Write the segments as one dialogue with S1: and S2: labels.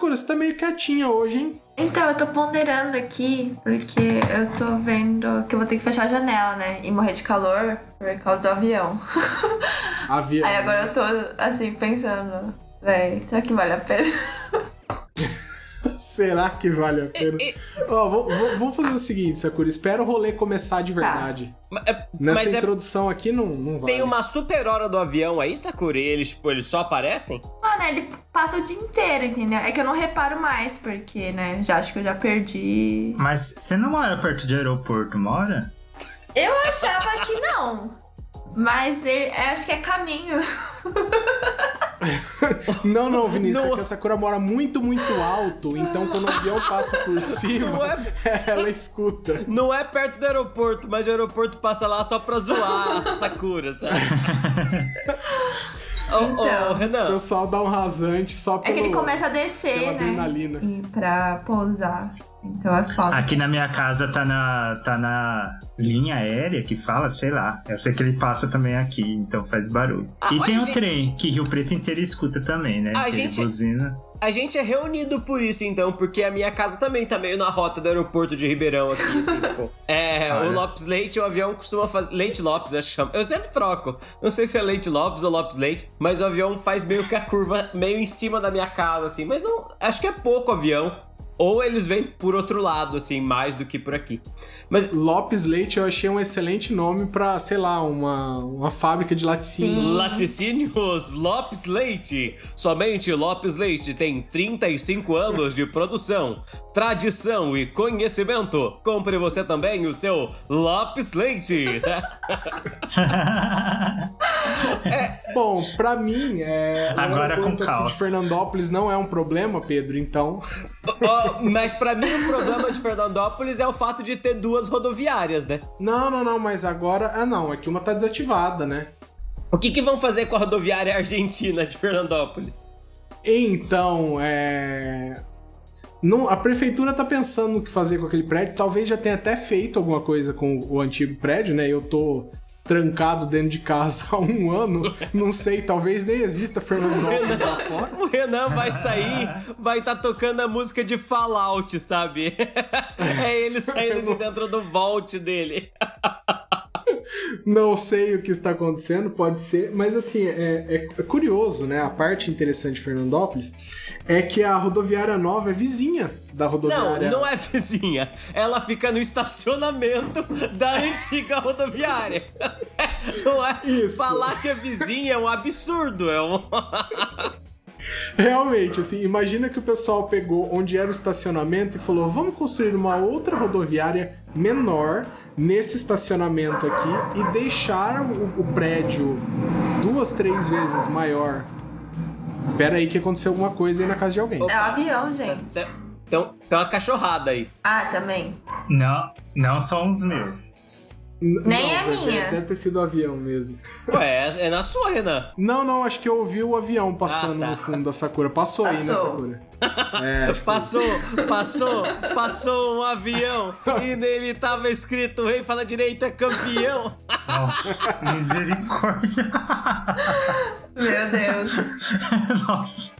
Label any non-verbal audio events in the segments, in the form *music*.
S1: Sakura, você tá meio quietinha hoje, hein?
S2: Então, eu tô ponderando aqui, porque eu tô vendo que eu vou ter que fechar a janela, né? E morrer de calor por causa do avião. *laughs*
S1: Avião.
S2: Aí agora eu tô, assim, pensando, véi, será que vale a pena? *laughs*
S1: Será que vale a pena? *laughs* Ó, vou- vou- vamos fazer o seguinte, Sakura. Espera o rolê começar de verdade.
S3: Ma- é-
S1: Nessa
S3: Mas é,
S1: introdução aqui não, não vale.
S3: tem uma super hora do avião aí, Sakura, e eles, tipo, eles só aparecem?
S2: Mano, ele passa o dia inteiro, entendeu? É que eu não reparo mais, porque, né, já acho que eu já perdi.
S4: Mas você não mora perto de aeroporto, mora?
S2: Eu achava que não. Mas ele, eu acho que é caminho. *laughs*
S1: Não, não, Vinícius,
S3: Não-
S1: é que a Sakura mora muito, muito alto, então quando o avião passa por cima,
S3: Não é- *laughs*
S1: ela escuta.
S3: Não é perto do aeroporto, mas o aeroporto passa lá só pra zoar a Sakura, sabe? *laughs*
S2: Então.
S1: O
S3: Renan,
S1: pessoal dá um rasante só
S2: É
S1: pelo...
S2: que ele começa a descer, né?
S1: adrenalina.
S2: E pra pousar. Então é falta.
S4: Aqui na minha casa tá na, tá na linha aérea que fala, sei lá. Eu sei que ele passa também aqui, então faz barulho.
S3: Ah,
S4: e tem o
S3: gente.
S4: trem, que Rio Preto inteiro escuta também, né?
S3: A
S4: Que
S3: gente-
S4: buzina.
S3: A gente é reunido por isso, então, porque a minha casa também tá meio na rota do aeroporto de Ribeirão aqui, assim, *laughs* tipo. É, o
S4: Olha.
S3: Lopes Leite, o avião costuma fazer. Leite Lopes, eu acho que chama. Eu sempre troco. Não sei se é Leite Lopes ou Lopes Leite, mas o avião faz meio que a curva meio em cima da minha casa, assim. Mas não. Acho que é pouco avião. Ou eles vêm por outro lado, assim, mais do que por aqui. Mas
S1: Lopes Leite eu achei um excelente nome pra, sei lá, uma, uma fábrica de laticínio.
S2: Sim.
S3: Laticínios Lopes Leite. Somente Lopes Leite tem 35 anos de produção, tradição e conhecimento. Compre você também o seu Lopes Leite. *laughs*
S1: Bom, pra mim, é, o
S4: Agora com
S1: aqui
S4: caos.
S1: de Fernandópolis não é um problema, Pedro, então... *laughs*
S3: Ó, mas pra mim o problema de Fernandópolis é o fato de ter duas rodoviárias, né?
S1: Não, não, não, mas agora... Ah, não, é que uma tá desativada, né?
S3: O que, que vão fazer com a rodoviária argentina de Fernandópolis?
S1: Então, é... Não, a prefeitura tá pensando no que fazer com aquele prédio. Talvez já tenha até feito alguma coisa com o antigo prédio, né? Eu tô trancado dentro de casa há um ano. Não sei, talvez nem exista Fernandópolis lá fora.
S3: O Renan vai sair, vai estar tocando a música de Fallout, sabe? *laughs* É ele saindo de dentro do vault dele. *laughs*
S1: Não sei o que está acontecendo, pode ser, mas assim, é, é curioso, né? A parte interessante de Fernandópolis é que a rodoviária nova é vizinha da
S3: Não,
S1: rodoviária.
S3: não é vizinha. Ela fica no estacionamento da *laughs* antiga rodoviária. *laughs* Não é?
S1: Isso.
S3: Falar que é vizinha é um absurdo. É um... *laughs*
S1: Realmente, assim, imagina que o pessoal pegou onde era o estacionamento e falou: vamos construir uma outra rodoviária menor nesse estacionamento aqui e deixar o, o prédio duas, três vezes maior. Pera aí que aconteceu alguma coisa aí na casa de alguém.
S2: É o avião, gente.
S3: Então, tem uma cachorrada aí.
S2: Ah, também.
S4: Não, não são os meus.
S1: N-
S2: Nem é
S1: deve-
S2: minha.
S1: Deve ter sido o avião mesmo.
S3: Ué, é, é na sua, Renan.
S1: Não, não, acho que eu ouvi o avião passando
S3: Ah, tá.
S1: no fundo da Sakura. Passou, aí, né,
S2: Passou.
S1: Sakura? É, que-
S3: Passou, passou, passou um avião e nele tava escrito Rei Fala Direito é campeão.
S4: Nossa, misericórdia.
S2: Meu Deus. *laughs*
S4: Nossa.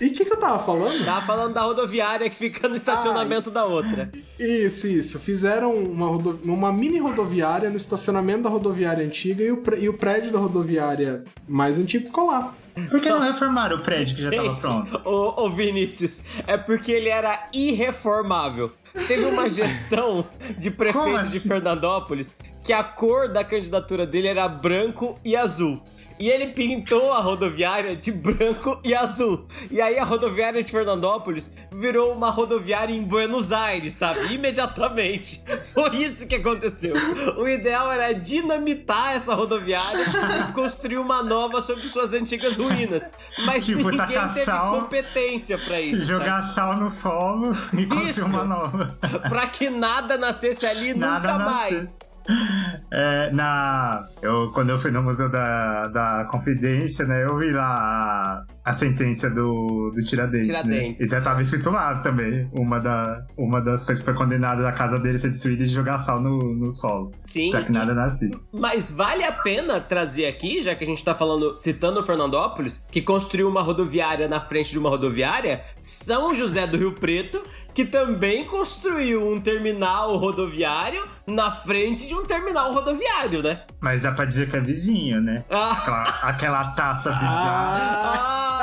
S1: E o que, que eu tava falando?
S3: Tava falando da rodoviária que fica no estacionamento da outra.
S1: Isso, isso. Fizeram uma, rodo- uma mini rodoviária no estacionamento da rodoviária antiga e o, pré- e o prédio da rodoviária mais antigo ficou lá.
S4: Por que não reformaram o prédio que já tava
S3: Gente,
S4: pronto?
S3: ô, ô Vinícius, é porque ele era irreformável. Teve uma *laughs* gestão de prefeito
S4: Como
S3: de
S4: assim?
S3: Fernandópolis que a cor da candidatura dele era branco e azul. E ele pintou a rodoviária de branco e azul. E aí a rodoviária de Fernandópolis virou uma rodoviária em Buenos Aires, sabe? Imediatamente. *laughs* Foi isso que aconteceu. O ideal era dinamitar essa rodoviária e construir uma nova sobre suas antigas ruínas. Mas
S4: Tipo,
S3: ninguém teve
S4: sal,
S3: competência pra isso.
S4: Jogar sal no solo e construir
S3: Isso.
S4: uma nova.
S3: sabe? Pra que nada nascesse ali
S4: Nada
S3: nunca
S4: nascesse.
S3: mais.
S4: É, na, eu, quando eu fui no Museu da, da Confidência, né, eu vi lá a sentença do, do Tiradentes.
S3: Tiradentes.
S4: Né? E já tava escrito lá também. Uma, da, uma das coisas que foi condenada da casa dele ser destruída e jogar sal no, no solo.
S3: Sim.
S4: Pra que nada nascesse.
S3: Mas vale a pena trazer aqui, já que a gente tá falando, citando Fernandópolis, que construiu uma rodoviária na frente de uma rodoviária, São José do Rio Preto, que também construiu um terminal rodoviário na frente de um terminal rodoviário, né?
S4: Mas dá pra dizer que é vizinho, né?
S3: Ah,
S4: Aquela, aquela taça bizarra.
S3: ah,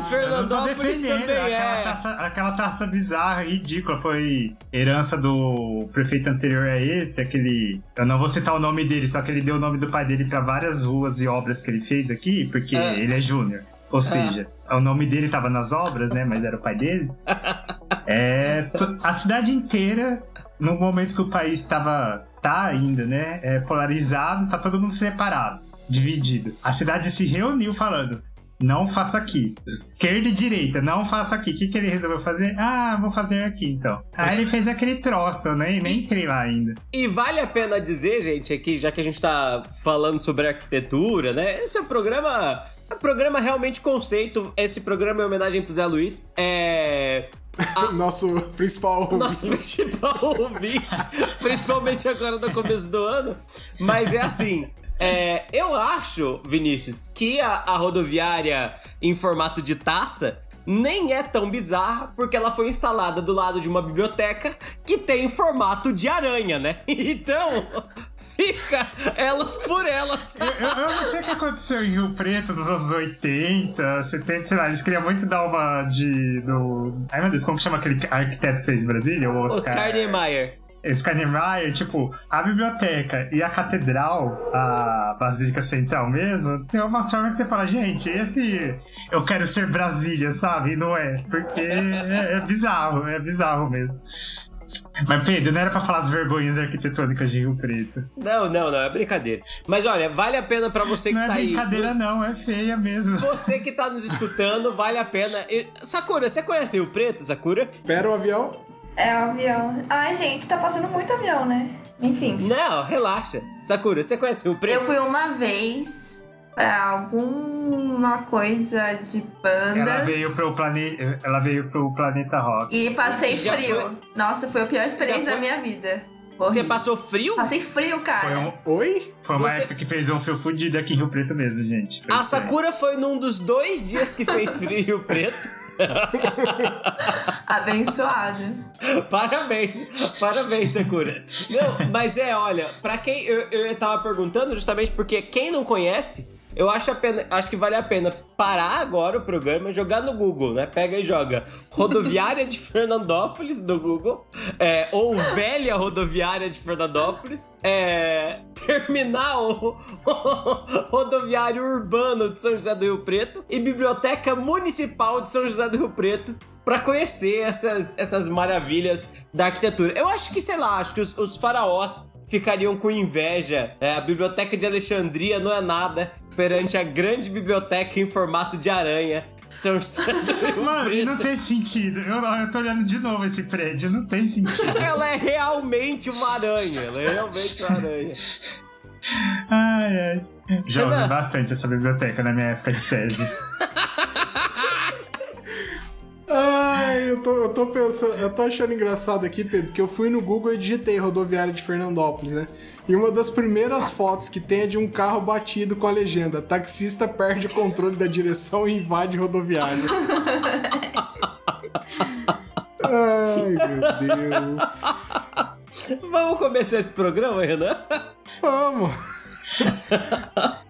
S3: e
S4: tô
S3: Fernandópolis
S4: defendendo.
S3: também
S4: Aquela,
S3: é.
S4: taça, aquela taça bizarra, ridícula. Foi herança do prefeito anterior a esse, aquele. Eu não vou citar o nome dele, só que ele deu o nome do pai dele pra várias ruas e obras que ele fez aqui, porque
S3: Ah.
S4: ele é júnior. Ou seja, o nome dele tava nas obras, né? Mas era o pai dele. *laughs* É. A cidade inteira, no momento que o país tava. tá ainda, né? É, polarizado, tá todo mundo separado, dividido. A cidade se reuniu falando. Não faça aqui. Esquerda e direita, não faça aqui. O que, que ele resolveu fazer? Ah, vou fazer aqui então. Aí ele fez aquele troço, eu nem, nem entrei lá ainda.
S3: E vale a pena dizer, gente, aqui, já que a gente tá falando sobre arquitetura, né? Esse é um programa. É um programa realmente conceito. Esse programa é homenagem pro Zé Luiz. É. *laughs*
S1: Nosso principal.
S3: Nosso principal ouvinte, principalmente agora no começo do ano. Mas é assim. É, eu acho, Vinícius, que a, a rodoviária em formato de taça nem é tão bizarra, porque ela foi instalada do lado de uma biblioteca que tem formato de aranha, né? *laughs* Então, fica elas por elas.
S4: Eu, eu- eu não sei o que aconteceu em Rio Preto nos anos 80, 70, sei lá, eles queriam muito dar uma de. do. Ai meu Deus, como chama aquele arquiteto que fez Brasília? O
S3: Oscar Niemeyer.
S4: Oscar Niemeyer, tipo, a biblioteca e a catedral, a Basílica Central mesmo, tem uma forma que você fala, gente, esse eu quero ser Brasília, sabe? E não é, porque é, é bizarro, é bizarro mesmo. Mas Pedro, não era pra falar as vergonhas arquitetônicas de Rio Preto.
S3: Não, não, não, é brincadeira. Mas olha, vale a pena pra você que
S4: Não é
S3: tá aí.
S4: brincadeira,
S3: nos-
S4: não, é feia mesmo.
S3: Você que tá nos escutando, vale a pena. Sakura, você conhece Rio Preto, Sakura?
S1: Espera o avião.
S2: É o avião. Ai, gente, tá passando muito avião, né? Enfim.
S3: Não, relaxa. Sakura, você conhece Rio Preto?
S2: Eu fui uma vez pra alguma coisa de bandas.
S4: Ela veio pro planeta, ela veio pro planeta Rock.
S2: E passei
S3: Já
S2: frio.
S3: foi?
S2: Nossa, foi a pior experiência da minha vida.
S3: Você passou frio?
S2: Passei frio, cara.
S4: Foi, um-
S1: Oi?
S4: foi uma
S3: Você-
S4: época que fez um fio fudido aqui em Rio Preto mesmo, gente. Foi
S3: A. Sakura foi num dos dois dias que fez frio em Rio Preto. *laughs*
S2: Abençoado.
S3: Parabéns, parabéns, Sakura. Não, mas é, olha, pra quem eu, eu tava perguntando justamente porque quem não conhece, eu acho, pena, acho que vale a pena parar agora o programa, jogar no Google, né? Pega e joga Rodoviária de *laughs* Fernandópolis no Google, é, ou Velha Rodoviária de Fernandópolis, é, Terminal Rodoviário Urbano de São José do Rio Preto e Biblioteca Municipal de São José do Rio Preto pra conhecer essas, essas maravilhas da arquitetura. Eu acho que, sei lá, acho que os, os faraós ficariam com inveja. É, a Biblioteca de Alexandria não é nada perante a grande biblioteca em formato de aranha. São
S4: Mano, e não tem sentido. Eu, eu tô olhando de novo esse prédio, não tem sentido. *laughs*
S3: Ela é realmente uma aranha. Ela é realmente uma aranha.
S4: Ai, ai. Já ouvi bastante essa biblioteca na minha época de SESI. *laughs*
S1: Ai, eu tô, eu tô pensando, eu tô achando engraçado aqui, Pedro, que eu fui no Google e digitei rodoviária de Fernandópolis, né? E uma das primeiras fotos que tem é de um carro batido com a legenda: taxista perde o controle da direção e invade rodoviária. *laughs* Ai, meu Deus.
S3: Vamos começar esse programa, Renan?
S1: Vamos. *laughs*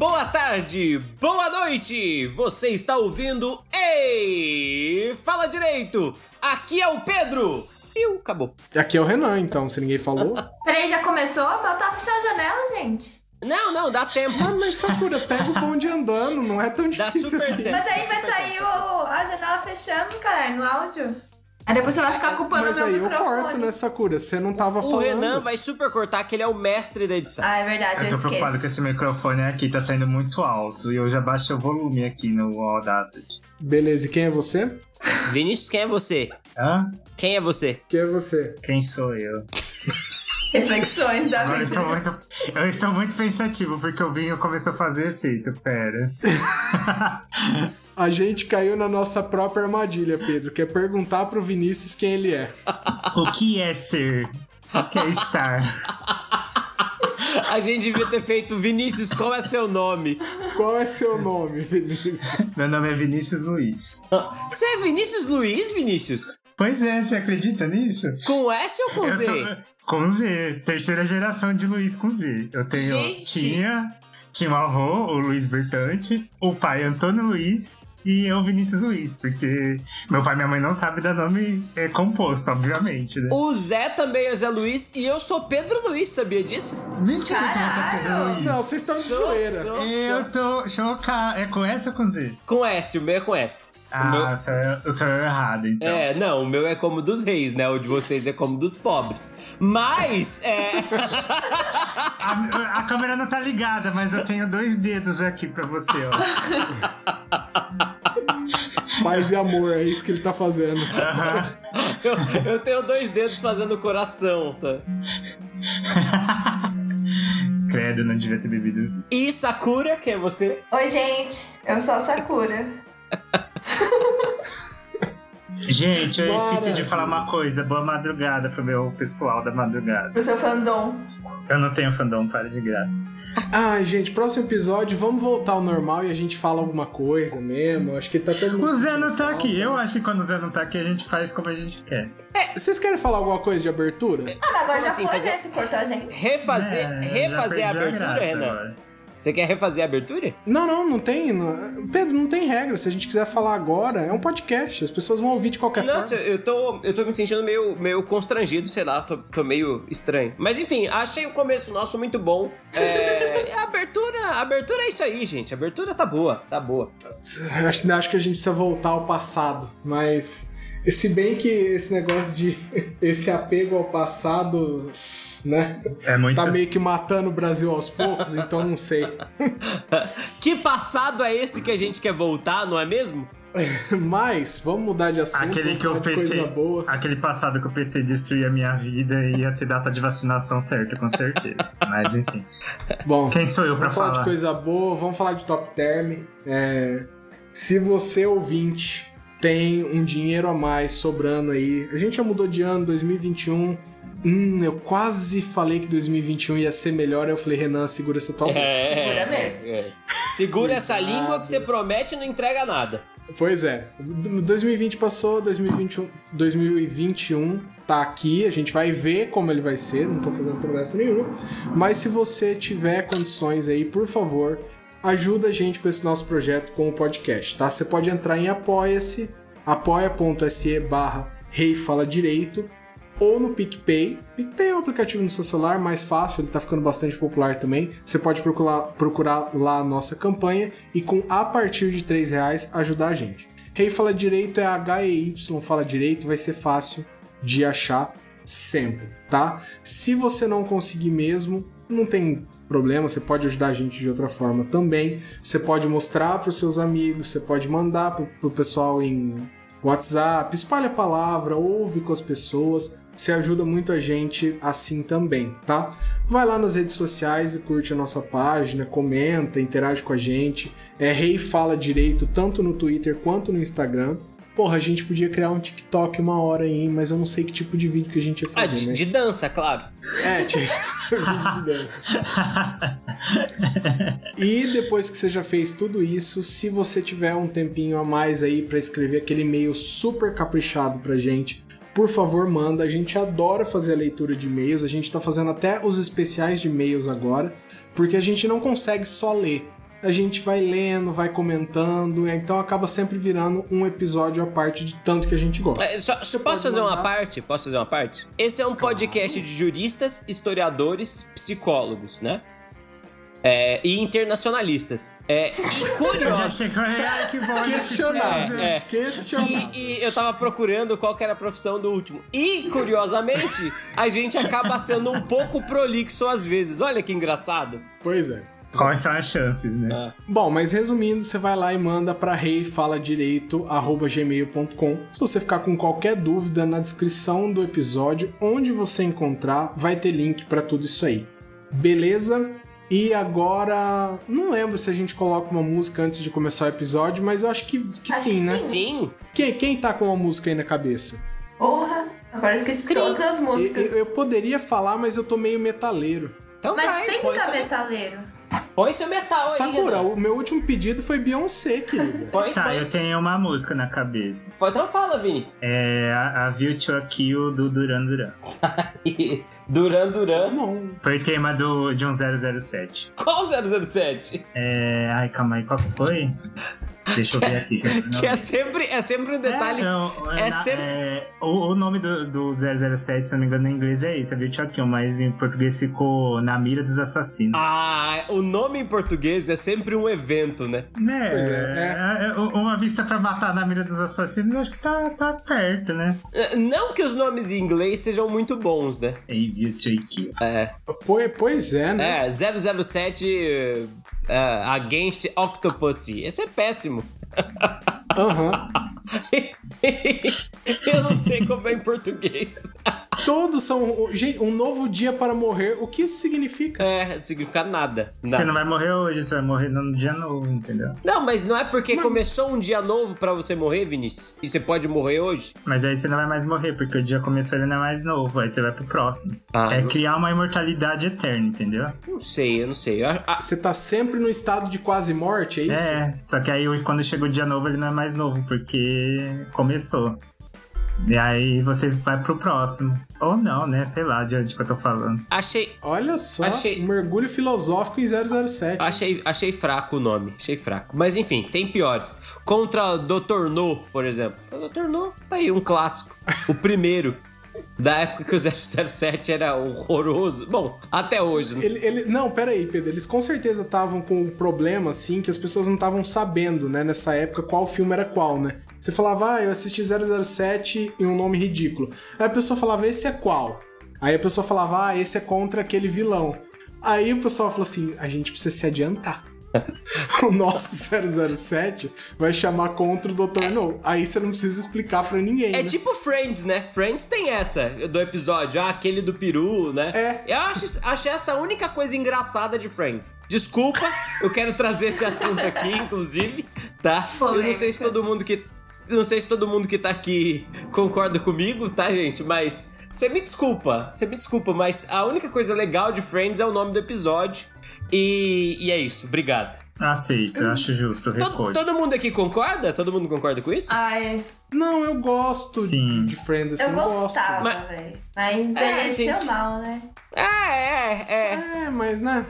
S3: boa tarde, boa noite! Você está ouvindo Ei! Fala direito! Aqui é o Pedro! E acabou.
S1: Aqui é o Renan, então, se ninguém falou. *laughs*
S2: Peraí, já começou? Mas eu tava fechando a janela, gente.
S3: Não, não, dá tempo.
S1: Ah, mas Sakura, pega o bonde andando, não é tão
S3: Dá
S1: difícil
S3: super
S1: assim.
S3: certo.
S2: Mas aí vai sair o- a janela fechando, caralho, no áudio. Aí depois você vai ficar culpando
S1: Mas
S2: o meu
S1: aí eu
S2: microfone.
S1: corto, né, Sakura? Você não tava
S3: O
S1: falando.
S3: Renan vai super cortar que ele é o mestre da edição.
S2: Ah, é verdade, eu,
S4: Eu tô preocupado que
S2: esqueço.
S4: esse microfone aqui tá saindo muito alto e eu já baixei o volume aqui no Audacity.
S1: Beleza, e quem é você?
S3: Vinícius, quem é você?
S4: Hã?
S3: Quem é você?
S1: Quem é você?
S4: Quem sou eu? *laughs*
S2: Reflexões da
S4: Agora eu
S2: vida.
S4: estou muito, eu estou muito pensativo porque o vinho começou a fazer efeito. Pera. *laughs*
S1: A gente caiu na nossa própria armadilha, Pedro, que é perguntar pro Vinícius quem ele é.
S4: o que é ser? O que é estar?
S3: A gente devia ter feito Vinícius, qual é seu nome?
S1: Qual é seu nome, Vinícius?
S4: Meu nome é Vinícius Luiz.
S3: Você é Vinícius Luiz, Vinícius?
S4: Pois é, você acredita nisso?
S3: Com S ou com
S4: Eu
S3: Z?
S4: sou- com Z, terceira geração de Luiz com Z. Eu tenho.
S3: Gente!
S4: Tinha. Tinha um avô, o Luiz Bertante, o pai Antônio Luiz e eu, Vinícius Luiz, porque meu pai e minha mãe não sabem dar nome é, composto, obviamente, né?
S3: O Zé também é Zé Luiz e eu sou Pedro Luiz, sabia disso?
S4: Mentira que você é Pedro
S2: Caralho!
S4: Luiz.
S1: Não, vocês estão de
S3: Sou-
S1: zoeira.
S3: sou-
S4: Eu tô chocado. É com S ou com Z?
S3: Com S, o meu é com S. O
S4: Ah,
S3: meu-
S4: o senhor é- o senhor é errado, então.
S3: É, não, o meu é como dos reis, né? O de vocês é como dos pobres. Mas, é. *laughs*
S4: A, a câmera não tá ligada, mas eu tenho dois dedos aqui pra você, ó. *laughs*
S1: Paz e amor, é isso que ele tá fazendo. *laughs*
S3: Eu, eu tenho dois dedos fazendo coração, sabe? *laughs*
S4: Credo, não devia ter bebido.
S3: E Sakura, que é você?
S2: Oi, gente. Eu sou a Sakura. *laughs*
S4: Gente, eu esqueci
S1: Bora.
S4: de falar uma coisa. Boa madrugada pro meu pessoal da madrugada.
S2: Pro seu fandom.
S4: Eu não tenho fandom, para de graça.
S1: Ai, gente, próximo episódio, vamos voltar ao normal e a gente fala alguma coisa mesmo. Acho que tá todo mundo.
S4: O Zé não tá aqui. Eu acho que quando o Zé não tá aqui, a gente faz como a gente quer.
S1: Vocês querem falar alguma coisa de abertura?
S2: Ah, mas agora
S3: Como
S2: já
S3: assim,
S2: foi,
S3: fazer-
S2: né? Você cortou a gente.
S3: Refazer,
S4: É, já
S3: refazer a abertura,
S4: graça
S3: Renan?
S4: agora.
S3: Você quer refazer a abertura?
S1: Não, não, não tem. não- Pedro, não tem regra. Se a gente quiser falar agora, é um podcast. As pessoas vão ouvir de qualquer
S3: Nossa,
S1: forma.
S3: eu tô, eu tô me sentindo meio, meio constrangido, sei lá, tô, tô meio estranho. Mas enfim, achei o começo nosso muito bom. É, *laughs* a abertura, a abertura é isso aí, gente. A abertura tá boa, tá boa.
S1: Acho, acho que a gente precisa voltar ao passado, mas. Se bem que esse negócio de. *laughs* esse apego ao passado, né?
S4: É muito.
S1: Tá meio que matando o Brasil aos poucos, então não sei. *laughs*
S3: Que passado é esse que a gente quer voltar, não é mesmo? *laughs*
S1: Mas, vamos mudar de assunto.
S4: Aquele
S1: vamos
S4: que
S1: de
S4: PT.
S1: coisa boa.
S4: Aquele passado que o PT destruía a minha vida e ia ter data de vacinação certa, com certeza. *laughs* Mas enfim.
S1: Bom,
S4: Quem sou eu pra
S1: vamos falar
S4: falar?
S1: de coisa boa, vamos falar de top term. É, se você, ouvinte, tem um dinheiro a mais sobrando aí, a gente já mudou de ano, 2021. Hum, eu quase falei que 2021 ia ser melhor, eu falei, Renan, segura essa tua boca.
S2: Segura mesmo.
S3: é. Segura essa língua que você promete e não entrega nada.
S1: Pois é, 2020 passou, 2021, 2021 tá aqui, a gente vai ver como ele vai ser, não tô fazendo promessa nenhuma. Mas se você tiver condições aí, por favor, ajuda a gente com esse nosso projeto com o podcast, tá? Você pode entrar em apoia-se, apoia.se barra Rei Fala Direito, ou no PicPay. PicPay é um aplicativo no seu celular mais fácil, ele tá ficando bastante popular também. Você pode procurar, procurar lá a nossa campanha e com a partir de 3 reais ajudar a gente. Rei Fala Direito é H-E-Y Fala Direito, vai ser fácil de achar sempre, tá? Se você não conseguir mesmo, não tem problema, você pode ajudar a gente de outra forma também. Você pode mostrar para os seus amigos, você pode mandar pro, pro pessoal em WhatsApp, espalha a palavra, ouve com as pessoas. Você ajuda muito a gente assim também, tá? Vai lá nas redes sociais e curte a nossa página, comenta, interage com a gente. É Rei Fala Direito, tanto no Twitter quanto no Instagram. Porra, a gente podia criar um TikTok uma hora aí, mas eu não sei que tipo de vídeo que a gente ia
S3: Ah,
S1: fazer,
S3: de,
S1: né?
S3: de dança, claro.
S1: É, tipo, vídeo *laughs* de dança. E depois que você já fez tudo isso, se você tiver um tempinho a mais aí pra escrever aquele e-mail super caprichado pra gente, por favor, manda. A gente adora fazer a leitura de e-mails, a gente tá fazendo até os especiais de e-mails agora, porque a gente não consegue só ler. A gente vai lendo, vai comentando, então acaba sempre virando um episódio à parte de tanto que a gente gosta.
S3: É, só- posso fazer uma
S1: mandar.
S3: parte? Posso fazer uma parte? Esse é um podcast de juristas, historiadores, psicólogos, né? É, e internacionalistas. É, e *laughs* curioso.
S4: bom.
S1: Questionável.
S3: É, é.
S1: Questionável.
S3: E, e eu tava procurando qual que era a profissão do último. E, curiosamente, a gente acaba sendo um pouco prolixo às vezes. Olha que engraçado.
S1: Pois é.
S4: Quais são as chances, né?
S3: Ah.
S1: Bom, mas resumindo, você vai lá e manda para reifaladireito@gmail.com. Se você ficar com qualquer dúvida na descrição do episódio, onde você encontrar, vai ter link para tudo isso aí. Beleza? E agora, não lembro se a gente coloca uma música antes de começar o episódio, mas eu acho que, que
S2: Acho
S1: sim,
S2: que
S1: né?
S2: sim.
S1: Quem, quem tá com uma música aí na cabeça?
S2: Porra! Agora eu esqueci
S3: Cri.
S2: todas as
S1: Eu,
S2: músicas.
S1: eu poderia falar, mas eu tô meio metaleiro.
S3: Então
S2: Mas
S3: vai,
S2: sempre tá metaleiro.
S3: Põe seu metal aí.
S1: Sakura,
S3: Renan.
S1: o meu último pedido foi Beyoncé, querida.
S3: Põe,
S4: Tá,
S3: põe-
S4: eu tenho uma música na cabeça.
S3: Então fala, Vini.
S4: É a, a View to a Kill do Duran Duran. *laughs*
S3: Duran Duran.
S1: Não,
S4: Foi tema do, de um 007.
S3: Qual 007?
S4: É. Ai, calma aí, qual que foi? Deixa eu ver aqui.
S3: Que *laughs* é sempre, é sempre um detalhe.
S4: É, não,
S3: é
S4: na-
S3: sempre-
S4: é, o, o nome do, do 007, se eu não me engano, em inglês é esse, é Kill, mas em português ficou Na Mira dos Assassinos.
S3: Ah, o nome em português é sempre um evento, né?
S4: Né?
S1: Pois é,
S4: é, é, Uma vista pra matar na mira dos assassinos, acho que tá, tá perto, né?
S3: Não que os nomes em inglês sejam muito bons, né?
S4: Hey, View to a Kill.
S3: É.
S1: pois, pois é, né?
S3: É, 007 eh, Against Octopussy. Esse é péssimo.
S1: Aham. *laughs*
S3: Eu não sei como é em português. *laughs*
S1: Todos são. Gente, um novo dia para morrer. O que isso significa?
S3: É, não significa nada.
S4: Você
S3: nada.
S4: não vai morrer hoje, você vai morrer no dia novo, entendeu?
S3: Não, mas não é porque começou um dia novo pra você morrer, Vinícius. E você pode morrer hoje.
S4: Mas aí você não vai mais morrer, porque o dia começou ele não é mais novo, aí você vai pro próximo.
S3: Ah,
S4: é
S3: não-
S4: criar uma imortalidade eterna, entendeu?
S3: Não sei, eu não sei. Eu- ah,
S1: Você tá sempre no estado de quase morte, é isso?
S4: É, só que aí quando chega o dia novo ele não é mais novo, porque começou. E aí você vai pro próximo. Ou não, né? Sei lá de onde que eu tô falando.
S3: achei,
S1: Olha só,
S3: Achei-
S1: um mergulho filosófico em 007.
S3: achei, achei fraco o nome. Achei fraco. Mas enfim, tem piores. Contra Dr. No, por exemplo. O Dr. No, tá aí, um clássico. O primeiro. *laughs* Da época que o 007 era horroroso. Bom, até hoje. né?
S1: Ele, ele- não, pera aí, Pedro. Eles com certeza estavam com um problema, assim, que as pessoas não estavam sabendo, né, nessa época, qual filme era qual, né? Você falava, ah, eu assisti 007 em um nome ridículo. Aí a pessoa falava, esse é qual? Aí a pessoa falava, ah, esse é contra aquele vilão. Aí o pessoal falou assim, a gente precisa se adiantar. *laughs* o nosso 007 vai chamar contra o Dr. No. Aí você não precisa explicar pra ninguém.
S3: É
S1: né?
S3: tipo Friends, né? Friends tem essa do episódio, ah, aquele do peru, né?
S1: É.
S3: Eu acho, acho essa a única coisa engraçada de Friends. Desculpa, eu quero trazer esse assunto aqui, *laughs* inclusive, tá? Eu não sei se todo mundo que. Não sei se todo mundo que tá aqui concorda comigo, tá, gente? Mas. Você me desculpa, você me desculpa, mas a única coisa legal de Friends é o nome do episódio. E, e é isso, obrigado.
S4: Aceito, eu acho justo o
S3: Todo, todo mundo aqui concorda? Todo mundo concorda com isso?
S2: Ai,
S1: Não, eu gosto
S4: Sim.
S1: de Friends, assim,
S2: eu
S1: eu gosto.
S2: gostava,
S3: Mas-
S2: velho. Mas envelheceu
S3: É, gente.
S2: mal, né?
S3: É, é, é.
S1: É, mas né?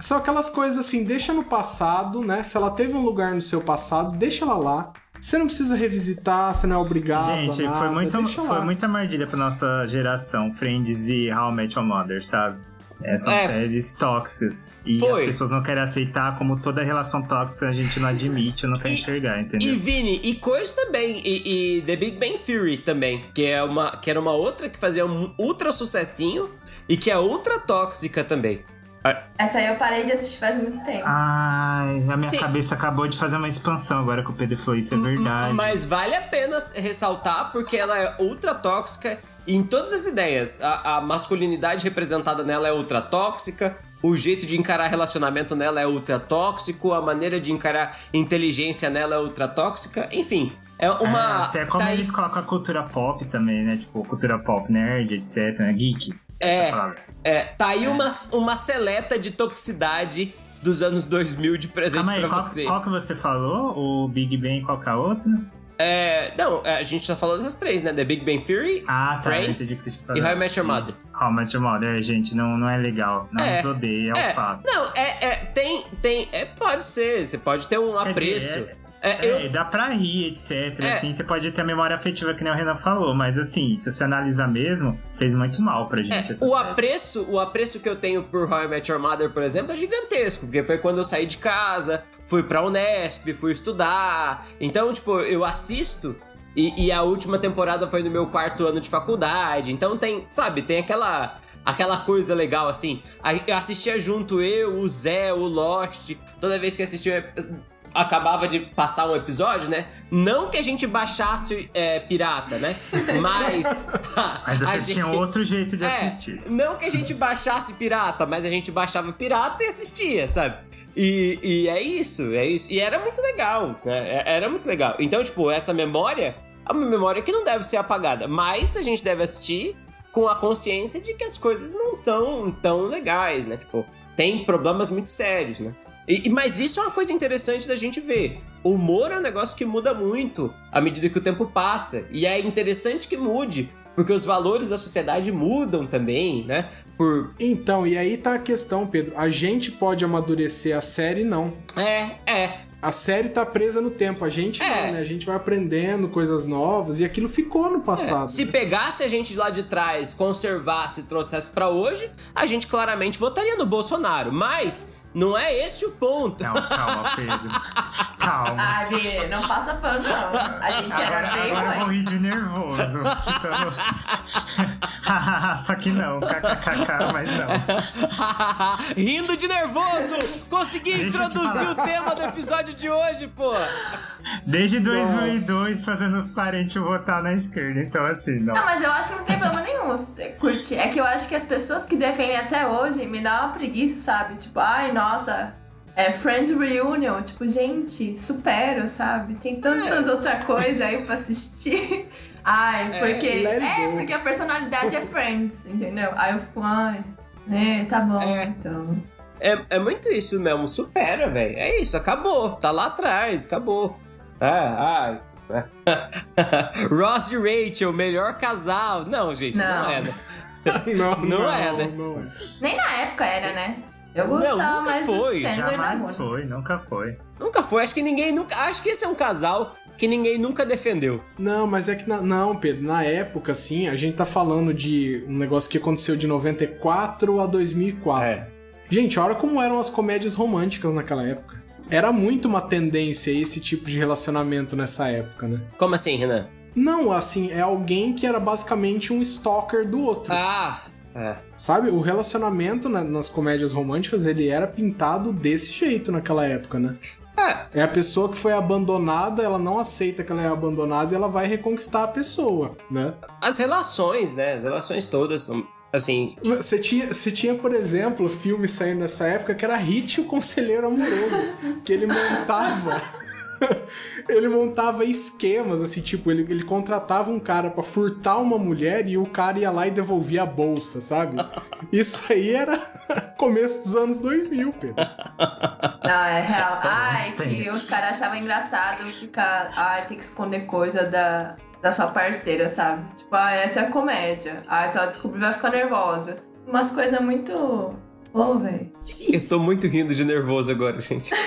S1: São aquelas coisas assim, deixa no passado, né? Se ela teve um lugar no seu passado, deixa ela lá. Você não precisa revisitar, você não é obrigado.
S4: Gente,
S1: a nada,
S4: foi, muito,
S1: deixa
S4: foi muita mardilha pra nossa geração, Friends e How I Met Your Mother, sabe? É, são
S3: É.
S4: séries tóxicas. E
S3: Foi.
S4: as pessoas não querem aceitar como toda relação tóxica a gente não admite ou não quer
S3: E-
S4: enxergar,
S3: E
S4: entendeu?
S3: Vini, e coisa também, e, e The Big Bang Theory também, que, é uma, que era uma outra que fazia um ultra sucessinho e que é ultra tóxica também.
S2: Essa aí eu parei de assistir faz muito tempo.
S4: Ai, a minha
S3: Sim.
S4: cabeça acabou de fazer uma expansão agora que o Pedro falou, isso é verdade.
S3: Mas vale a pena ressaltar porque ela é ultra tóxica em todas as ideias. A, a masculinidade representada nela é ultra tóxica. O jeito de encarar relacionamento nela é ultra tóxico, a maneira de encarar inteligência nela é ultra tóxica, enfim. É uma.
S4: É, até como
S3: tá aí-
S4: eles colocam a cultura pop também, né? Tipo, cultura pop nerd, etc, né? Geek.
S3: É. É, tá aí uma, uma seleta de toxicidade dos anos 2000 de presente
S4: Calma aí,
S3: pra
S4: qual,
S3: você.
S4: qual que você falou? O Big Bang e qual que é a outra?
S3: É, não, a gente tá falando dessas três, né? The Big Bang Theory,
S4: Ah, tá,
S3: Friends e. How I Met Your Mother.
S4: How I Met Your Mother, é, gente, não, não é legal. Não
S3: É,
S4: nos odeia, é,
S3: É,
S4: o fato.
S3: não, é, é, tem, tem, é, pode ser, você pode ter um apreço. É,
S4: É,
S3: eu,
S4: dá pra rir, etc.
S3: É.
S4: Assim, você pode ter memória afetiva, que nem o Renan falou, mas assim, se você analisar mesmo, fez muito mal pra gente
S3: É, o
S4: série.
S3: apreço, o apreço que eu tenho por How I Met Your Mother, por exemplo, é gigantesco, porque foi quando eu saí de casa, fui pra Unesp, fui estudar. Então, tipo, eu assisto e, e a última temporada foi no meu quarto ano de faculdade. Então tem, sabe, tem aquela aquela coisa legal assim. A- Eu assistia junto eu, o Zé, o Lost, toda vez que assistia acabava de passar um episódio, né? Não que a gente baixasse é, pirata, né? Mas *laughs*
S4: Mas
S3: a gente-
S4: tinha outro jeito de
S3: é,
S4: assistir.
S3: não que a gente baixasse pirata, mas a gente baixava pirata e assistia, sabe? E, e é isso, é isso. E era muito legal, né? É- Era muito legal. Então, tipo, essa memória é uma memória que não deve ser apagada, mas a gente deve assistir com a consciência de que as coisas não são tão legais, né? Tipo, tem problemas muito sérios, né? E, mas isso é uma coisa interessante da gente ver. O humor é um negócio que muda muito à medida que o tempo passa. E é interessante que mude, porque os valores da sociedade mudam também, né? Por.
S1: Então, e aí tá a questão, Pedro. A gente pode amadurecer a série, não.
S3: É, é.
S1: A série tá presa no tempo, a gente
S3: É.
S1: não, né? A gente vai aprendendo coisas novas e aquilo ficou no
S3: é.
S1: passado.
S3: Se pegasse a gente de lá de trás, conservasse e trouxesse pra hoje, a gente claramente votaria no Bolsonaro. Mas não é esse o ponto.
S4: Não, calma, Pedro. *laughs* Calma.
S2: Ai, Vê, não passa pano, não. A gente era
S4: Agora,
S2: bem
S4: agora eu rir de nervoso. Citando... *laughs* Só que não, kkkk, mas não. *laughs*
S3: Rindo de nervoso! Consegui introduzir o tema do episódio de hoje, pô!
S4: Desde 2002 fazendo os parentes votar na esquerda, então assim, não.
S2: Não, mas eu acho que não tem problema nenhum curtir. É que eu acho que as pessoas que defendem até hoje me dá uma preguiça, sabe? Tipo, ai, nossa, é Friends Reunion. Tipo, gente, supero, sabe? Tem tantas outras coisas aí pra assistir. *laughs* Ai, porque.
S1: let it
S2: É,
S1: go.
S2: porque a personalidade é Friends, entendeu? Aí eu fico, ai, é, tá bom,
S3: É.
S2: então.
S3: É, é muito isso mesmo, supera, velho. É isso, acabou. Tá lá atrás, acabou. Ah, ai. *laughs* Ross e Rachel, melhor casal. Não, gente, não,
S2: Não.
S3: é, né? *laughs*
S1: não,
S3: Não é, né?
S1: não.
S2: Nem na época era, né? Eu
S3: Não,
S2: gostava
S3: nunca
S2: mais
S3: foi.
S2: do
S4: Jamais foi, nunca foi.
S3: Nunca foi. Acho que ninguém nunca. Acho que esse é um casal que ninguém nunca defendeu.
S1: Não, mas é que na- não, Pedro, na época, assim, a gente tá falando de um negócio que aconteceu de 94 a 2004.
S3: É.
S1: Gente, olha como eram as comédias românticas naquela época. Era muito uma tendência esse tipo de relacionamento nessa época, né?
S3: Como assim, Renan?
S1: Não, assim, é alguém que era basicamente um stalker do outro.
S3: Ah, é.
S1: Sabe? O relacionamento na- nas comédias românticas, ele era pintado desse jeito naquela época, né?
S3: É.
S1: É a pessoa que foi abandonada, ela não aceita que ela é abandonada e ela vai reconquistar a pessoa, né?
S3: As relações, né? As relações todas são. Assim.
S1: Você tinha, você tinha, por exemplo, filme saindo nessa época que era Hit o Conselheiro Amoroso, que ele montava. *laughs* *laughs* ele montava esquemas, assim, tipo, ele, ele contratava um cara pra furtar uma mulher e o cara ia lá e devolvia a bolsa, sabe? *laughs* Isso aí era *laughs* começo dos anos 2000, Pedro.
S2: Não, é real. Ai, que os caras achavam engraçado ficar. Ai, tem que esconder coisa da, da sua parceira, sabe? Tipo, ah, essa é a comédia. Ah, se ela descobrir, vai ficar nervosa. Umas coisas muito. Pô, velho.
S3: Eu
S2: Difícil.
S3: tô muito rindo de nervoso agora, gente. *laughs*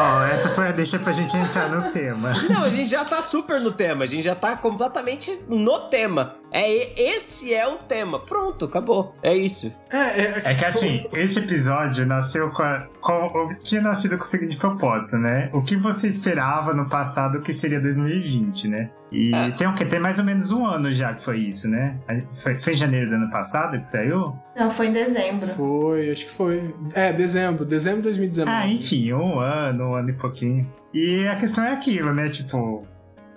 S4: Ó, essa foi a deixa pra gente entrar no tema.
S3: Não, a gente já tá super no tema, a gente já tá completamente no tema. É esse é o tema. Pronto, acabou. É isso.
S1: É, é,
S4: É que assim, esse episódio nasceu com, a, com tinha nascido com o seguinte propósito, né? O que você esperava no passado que seria 2020, né? E
S3: É.
S4: tem o quê? Tem mais ou menos um ano já que foi isso, né? Foi, foi em janeiro do ano passado que saiu?
S2: Não, foi em dezembro.
S1: Foi, acho que foi. É, dezembro, dezembro de 2019.
S4: Ah, enfim, um ano, um ano e pouquinho. E a questão é aquilo, né? Tipo,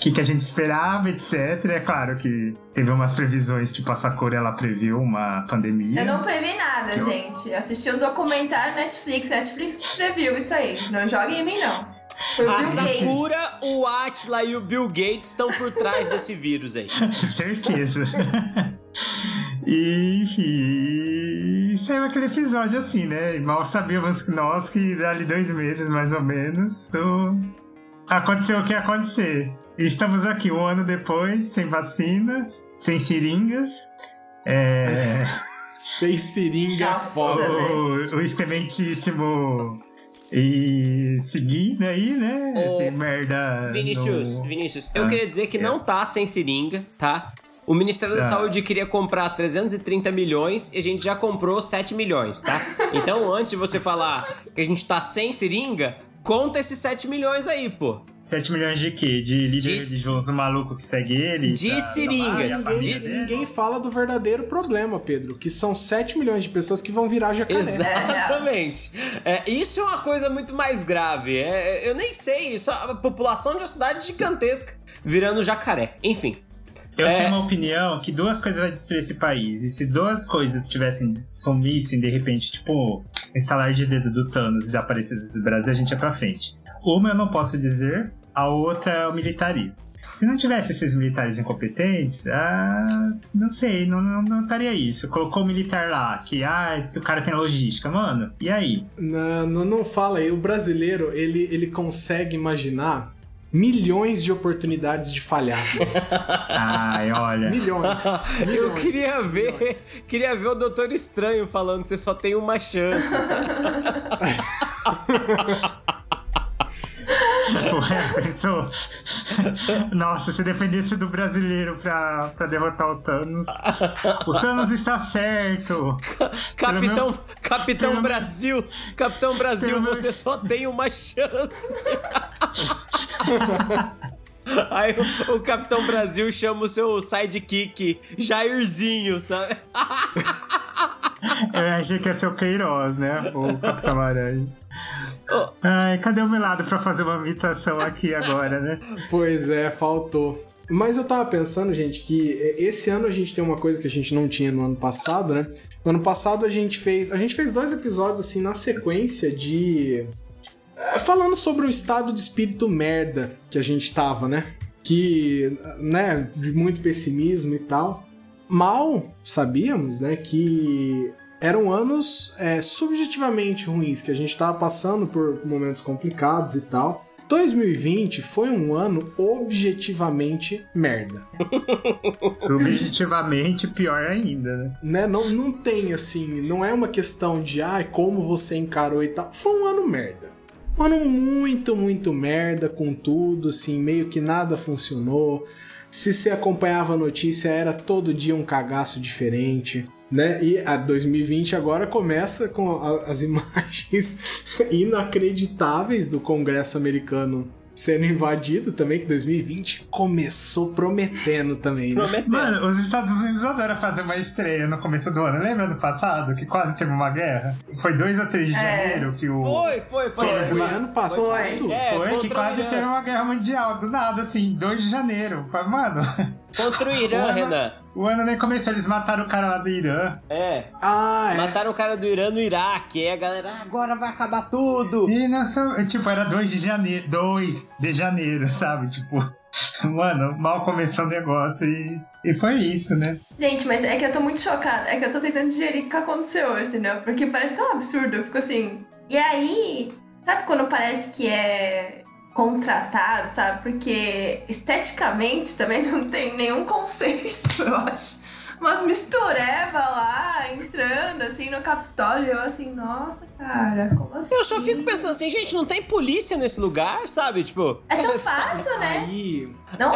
S4: que, que a gente esperava, etc. É claro que teve umas previsões, tipo, a Sakura ela previu uma pandemia.
S2: Eu não previ nada,
S4: Eu-
S2: gente. Assisti um documentário Netflix. Netflix previu isso aí. Não joguem em mim, não. Foi o
S3: A
S2: Gates.
S3: Sakura, o Atila e o Bill Gates estão por trás desse vírus aí. *laughs*
S4: Certeza. E, enfim, saiu aquele episódio assim, né? E mal sabíamos que nós que ali dois meses, mais ou menos, o- aconteceu o que ia acontecer. Estamos aqui um ano depois, sem vacina, sem seringas. É, *laughs*
S1: Sem seringa foda.
S4: o, o experimentíssimo e seguindo aí, né?
S3: Ô,
S4: Esse merda.
S3: Vinícius,
S4: no-
S3: Vinícius, eu
S4: Ah,
S3: queria dizer que
S4: é.
S3: não tá sem seringa, tá? O Ministério da
S4: Ah.
S3: Saúde queria comprar 330 milhões e a gente já comprou 7 milhões, tá? Então, antes de você falar que a gente tá sem seringa, conta esses 7 milhões aí, pô.
S4: 7 milhões de quê? De líder
S3: De-
S4: religioso maluco que segue ele?
S3: De
S4: Tá-
S3: seringas.
S4: Família
S3: De-?
S1: Ninguém fala do verdadeiro problema, Pedro, que são 7 milhões de pessoas que vão virar jacaré.
S3: Exatamente. É, isso é uma coisa muito mais grave. É, eu nem sei, isso, a população de uma cidade gigantesca virando jacaré. Enfim.
S4: Eu
S3: É.
S4: tenho uma opinião que duas coisas vai destruir esse país. E se duas coisas tivessem sumissem, de repente, tipo, instalar de dedo do Thanos e desaparecesse do Brasil, a gente ia pra frente. Uma eu não posso dizer, a outra é o militarismo. Se não tivesse esses militares incompetentes, ah, não sei, não, não, não estaria isso. Colocou o militar lá, que ah, o cara tem logística, mano. E aí?
S1: Não, não, não fala aí. O brasileiro, ele, ele consegue imaginar milhões de oportunidades de falhar.
S4: Ai, olha.
S1: milhões. *laughs*
S3: Eu
S1: milhões.
S3: queria ver, queria ver o Doutor Estranho falando que você só tem uma chance. *laughs* *laughs*
S4: Ué, pensou? Nossa, se dependesse do brasileiro pra, pra derrotar o Thanos. O Thanos está certo.
S3: Capitão, Capitão
S4: pelo-
S3: Brasil, Capitão Brasil,
S4: pelo meu-
S3: você só tem uma chance. *laughs* Aí o, o Capitão Brasil chama o seu sidekick Jairzinho, sabe? *laughs*
S4: Eu achei que ia ser o Queiroz, né? O Capitão Aranha.
S3: Oh.
S4: Ai, cadê o Melado pra fazer uma imitação aqui agora, né?
S1: Pois é, faltou. Mas eu tava pensando, gente, que esse ano a gente tem uma coisa que a gente não tinha no ano passado, né? No ano passado a gente fez. A gente fez dois episódios assim na sequência de. é, Falando sobre o estado de espírito merda que a gente tava, né? Que, né, de muito pessimismo e tal. Mal sabíamos, né, que eram anos é, subjetivamente ruins, que a gente tava passando por momentos complicados e tal. 2020 foi um ano objetivamente merda. *laughs*
S4: Subjetivamente pior ainda, né?
S1: Né? Não, não tem assim, não é uma questão de ai, como você encarou e tal. Foi um ano merda. Um ano muito, muito merda com tudo, assim, meio que nada funcionou. Se você acompanhava a notícia, era todo dia um cagaço diferente. Né? E a 2020 agora começa com a- as *laughs* imagens inacreditáveis do Congresso americano sendo invadido também, que 2020 começou prometendo também. Né?
S3: Prometendo.
S4: Mano, os Estados Unidos adoram fazer uma estreia no começo do ano. Lembra ano passado que quase teve uma guerra? Foi 2 a 3 de
S2: É.
S4: janeiro que o.
S3: Foi, foi, foi.
S4: Foi.
S1: Foi ano passado.
S2: Foi.
S3: É,
S4: Foi que quase teve uma guerra mundial, do nada, assim, 2 de janeiro. Mas, Mano, *laughs*
S3: Contra o Irã,
S4: Mano.
S3: Renan.
S4: o ano nem começou, eles mataram o cara lá do Irã.
S3: É.
S1: Ah, é.
S3: Mataram o cara do Irã no Iraque. Aí a galera, "Ah, agora vai acabar tudo.
S4: E nessa, tipo, era 2 de janeiro, 2 de janeiro, sabe? Tipo, *laughs* mano, mal começou o negócio e, e foi isso, né?
S2: Gente, mas é que eu tô muito chocada. É que eu tô tentando digerir o que aconteceu hoje, entendeu? Porque parece tão absurdo. Eu fico assim. E aí, sabe quando parece que é contratado, sabe? Porque esteticamente também *laughs* não tem nenhum conceito, eu acho. Umas mistureba lá, entrando assim no Capitólio. Eu assim, nossa, cara, como assim?
S3: Eu só fico pensando assim, gente, não tem polícia nesse lugar, sabe? Tipo.
S2: É tão fácil, né?
S1: Aí,
S2: Não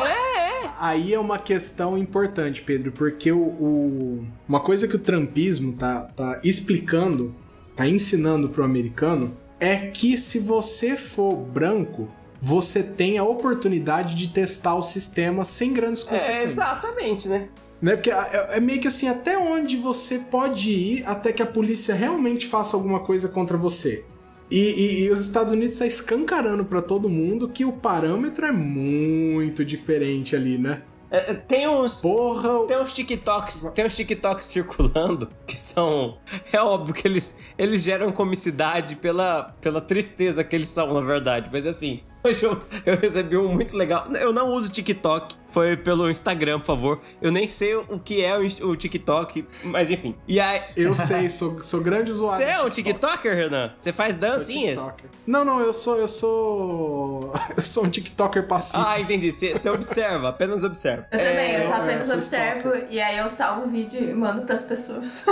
S1: aí é uma questão importante, Pedro, porque o, o- uma coisa que o trumpismo tá, tá explicando, tá ensinando pro americano, é que se você for branco, você tem a oportunidade de testar o sistema sem grandes
S3: É,
S1: consequências.
S3: exatamente, né?
S1: Né? Porque é, é meio que assim, até onde você pode ir até que a polícia realmente faça alguma coisa contra você. E, e- e os Estados Unidos está escancarando para todo mundo que o parâmetro é muito diferente ali, né?
S3: É, é, tem uns.
S1: Porra,
S3: Tem uns TikToks, tem uns TikToks circulando que são. *laughs* É óbvio que eles, eles geram comicidade pela, pela tristeza que eles são, na verdade. Mas assim, Hoje eu, eu recebi um muito legal. Eu não uso TikTok, foi pelo Instagram, por favor. Eu nem sei o que é o, o TikTok, mas enfim. E aí. *laughs*
S1: Eu sei, sou, sou grande usuário.
S3: Você é um TikToker, Renan? Você faz dancinhas?
S1: Não, não, eu sou. Eu sou. *laughs* Eu sou um TikToker passivo.
S3: Ah, entendi. Você observa, apenas observa.
S2: Eu também, eu só
S1: é,
S2: apenas
S1: sou
S2: observo e aí eu salvo o vídeo e mando pras pessoas.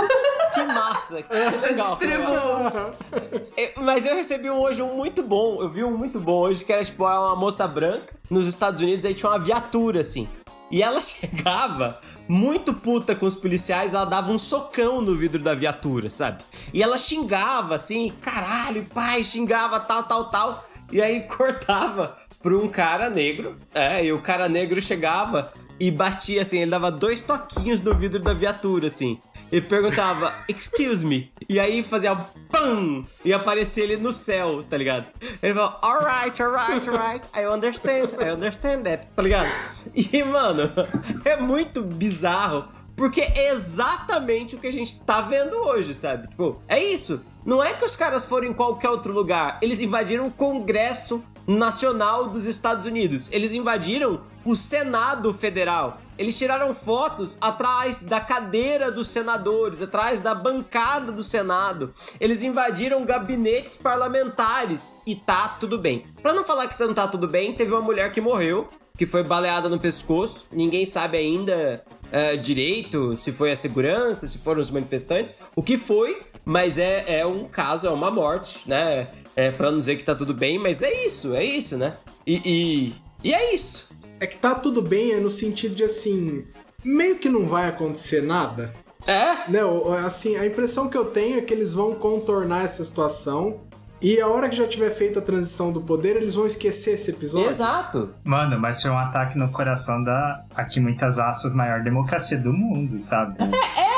S3: Que massa, que legal. que legal.
S2: Distribuo.
S3: Mas eu recebi um hoje um muito bom. Eu vi um muito bom hoje, que era tipo uma moça branca nos Estados Unidos, aí tinha uma viatura, assim. E ela *laughs* chegava muito puta com os policiais, ela dava um socão no vidro da viatura, sabe? E ela xingava, assim, caralho, pai, xingava, tal, tal, tal. E aí *laughs* cortava pra um cara negro, é, e o cara negro chegava e batia, assim, ele dava dois toquinhos no vidro da viatura, assim. E perguntava, *laughs* excuse me. E aí fazia PAM! E aparecia ele no céu, tá ligado? Ele falou, alright, alright, alright. I understand, I understand that, tá ligado? E, mano, *laughs* é muito bizarro. Porque é exatamente o que a gente tá vendo hoje, sabe? Tipo, é isso. Não é que os caras foram em qualquer outro lugar. Eles invadiram o Congresso Nacional dos Estados Unidos. Eles invadiram o Senado Federal. Eles tiraram fotos atrás da cadeira dos senadores, atrás da bancada do Senado. Eles invadiram gabinetes parlamentares e tá tudo bem. Pra não falar que não tá tudo bem, teve uma mulher que morreu, que foi baleada no pescoço. Ninguém sabe ainda é, direito se foi a segurança, se foram os manifestantes, o que foi, mas é, é um caso, é uma morte, né? É pra não dizer que tá tudo bem, mas é isso, é isso, né? E, e, e é isso.
S1: É que tá tudo bem, é no sentido de assim. Meio que não vai acontecer nada.
S3: É?
S1: Né? o- Assim, a impressão que eu tenho é que eles vão contornar essa situação. E a hora que já tiver feita a transição do poder, eles vão esquecer esse episódio.
S3: Exato.
S4: Mano, mas foi um ataque no coração da, aqui muitas aspas, maior democracia do mundo, sabe?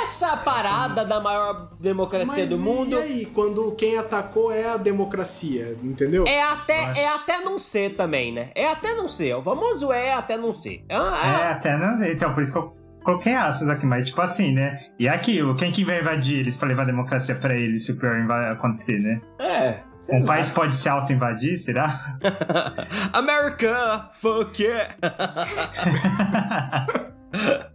S3: Essa parada da maior democracia
S1: Mas
S3: do
S1: e
S3: mundo
S1: aí, quando quem atacou é a democracia, entendeu?
S3: é até, é até não ser também, né? É até não ser. O famoso é até não ser. É,
S4: É,
S3: é,
S4: até não sei. Então, por isso que eu coloquei aspas aqui, mas tipo assim, né? E aquilo, quem que vai invadir eles pra levar a democracia pra eles se o pior vai acontecer, né?
S3: é.
S4: Um
S3: lá.
S4: país pode se auto-invadir, será? *laughs*
S3: America, fuck yeah. *laughs*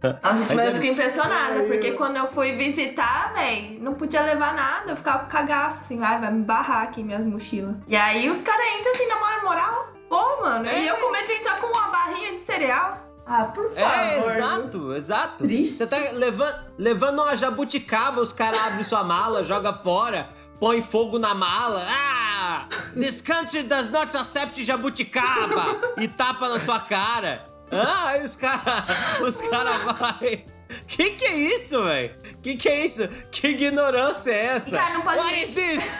S3: *laughs*
S2: Gente,
S3: Mas
S2: mas
S3: é-
S2: eu fiquei impressionada,
S1: Ai,
S2: porque
S1: eu-
S2: quando eu fui visitar, véi, não podia levar nada, eu ficava com cagaço, assim, vai, vai me barrar aqui minhas mochilas. E aí os caras entram assim na maior moral, pô, mano, e eu com medo de entrar com uma barrinha de cereal. Ah, por favor.
S3: É, exato, exato.
S2: Triste.
S3: Você tá levando, levando uma jabuticaba, os caras abrem sua mala, *laughs* joga fora, põe fogo na mala. Ah! This country does not accept jabuticaba! E tapa na sua cara. Ah, aí os caras. Os caras vai. Que que é isso, velho? Que que é isso? Que ignorância é essa?
S2: Cara, não pode
S3: What
S2: nem-
S3: is this?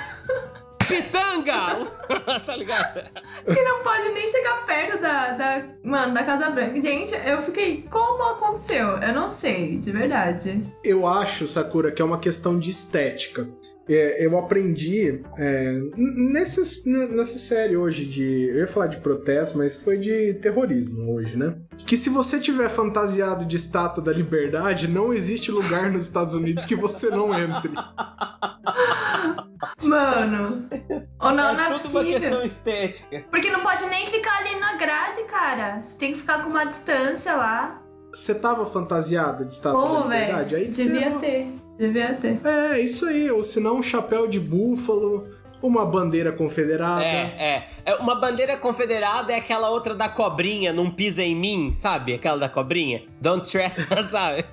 S3: Pitanga! *laughs* tá ligado?
S2: Que não pode nem chegar perto da, da, mano, da Casa Branca. Gente, eu fiquei, como aconteceu? Eu não sei, de verdade.
S1: Eu acho, Sakura, que é uma questão de estética. É, eu aprendi é, n- nesse, n- nessa série hoje de. Eu ia falar de protesto, mas foi de terrorismo hoje, né? Que se você tiver fantasiado de estátua da liberdade, não existe lugar nos Estados Unidos que você não entre. *laughs*
S2: Mano. Ou não,
S3: é
S2: não é
S3: tudo uma questão
S2: possível.
S3: estética.
S2: Porque não pode nem ficar ali na grade, cara. Você tem que ficar com uma distância lá.
S1: Você tava fantasiado de estátua
S2: Pô,
S1: da liberdade?
S2: velho.
S1: Aí você-
S2: Devia ter. Devia ter.
S1: É, isso aí. Ou se não, um chapéu de búfalo, uma bandeira confederada.
S3: É, é. É, Uma bandeira confederada é aquela outra da cobrinha, não pisa em mim, sabe? Aquela da cobrinha. Don't tread, *laughs* sabe?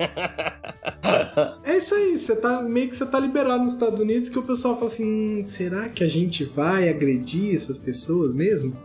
S1: É isso aí, você tá meio que você tá liberado nos Estados Unidos que o pessoal fala assim, "Hum, será que a gente vai agredir essas pessoas mesmo?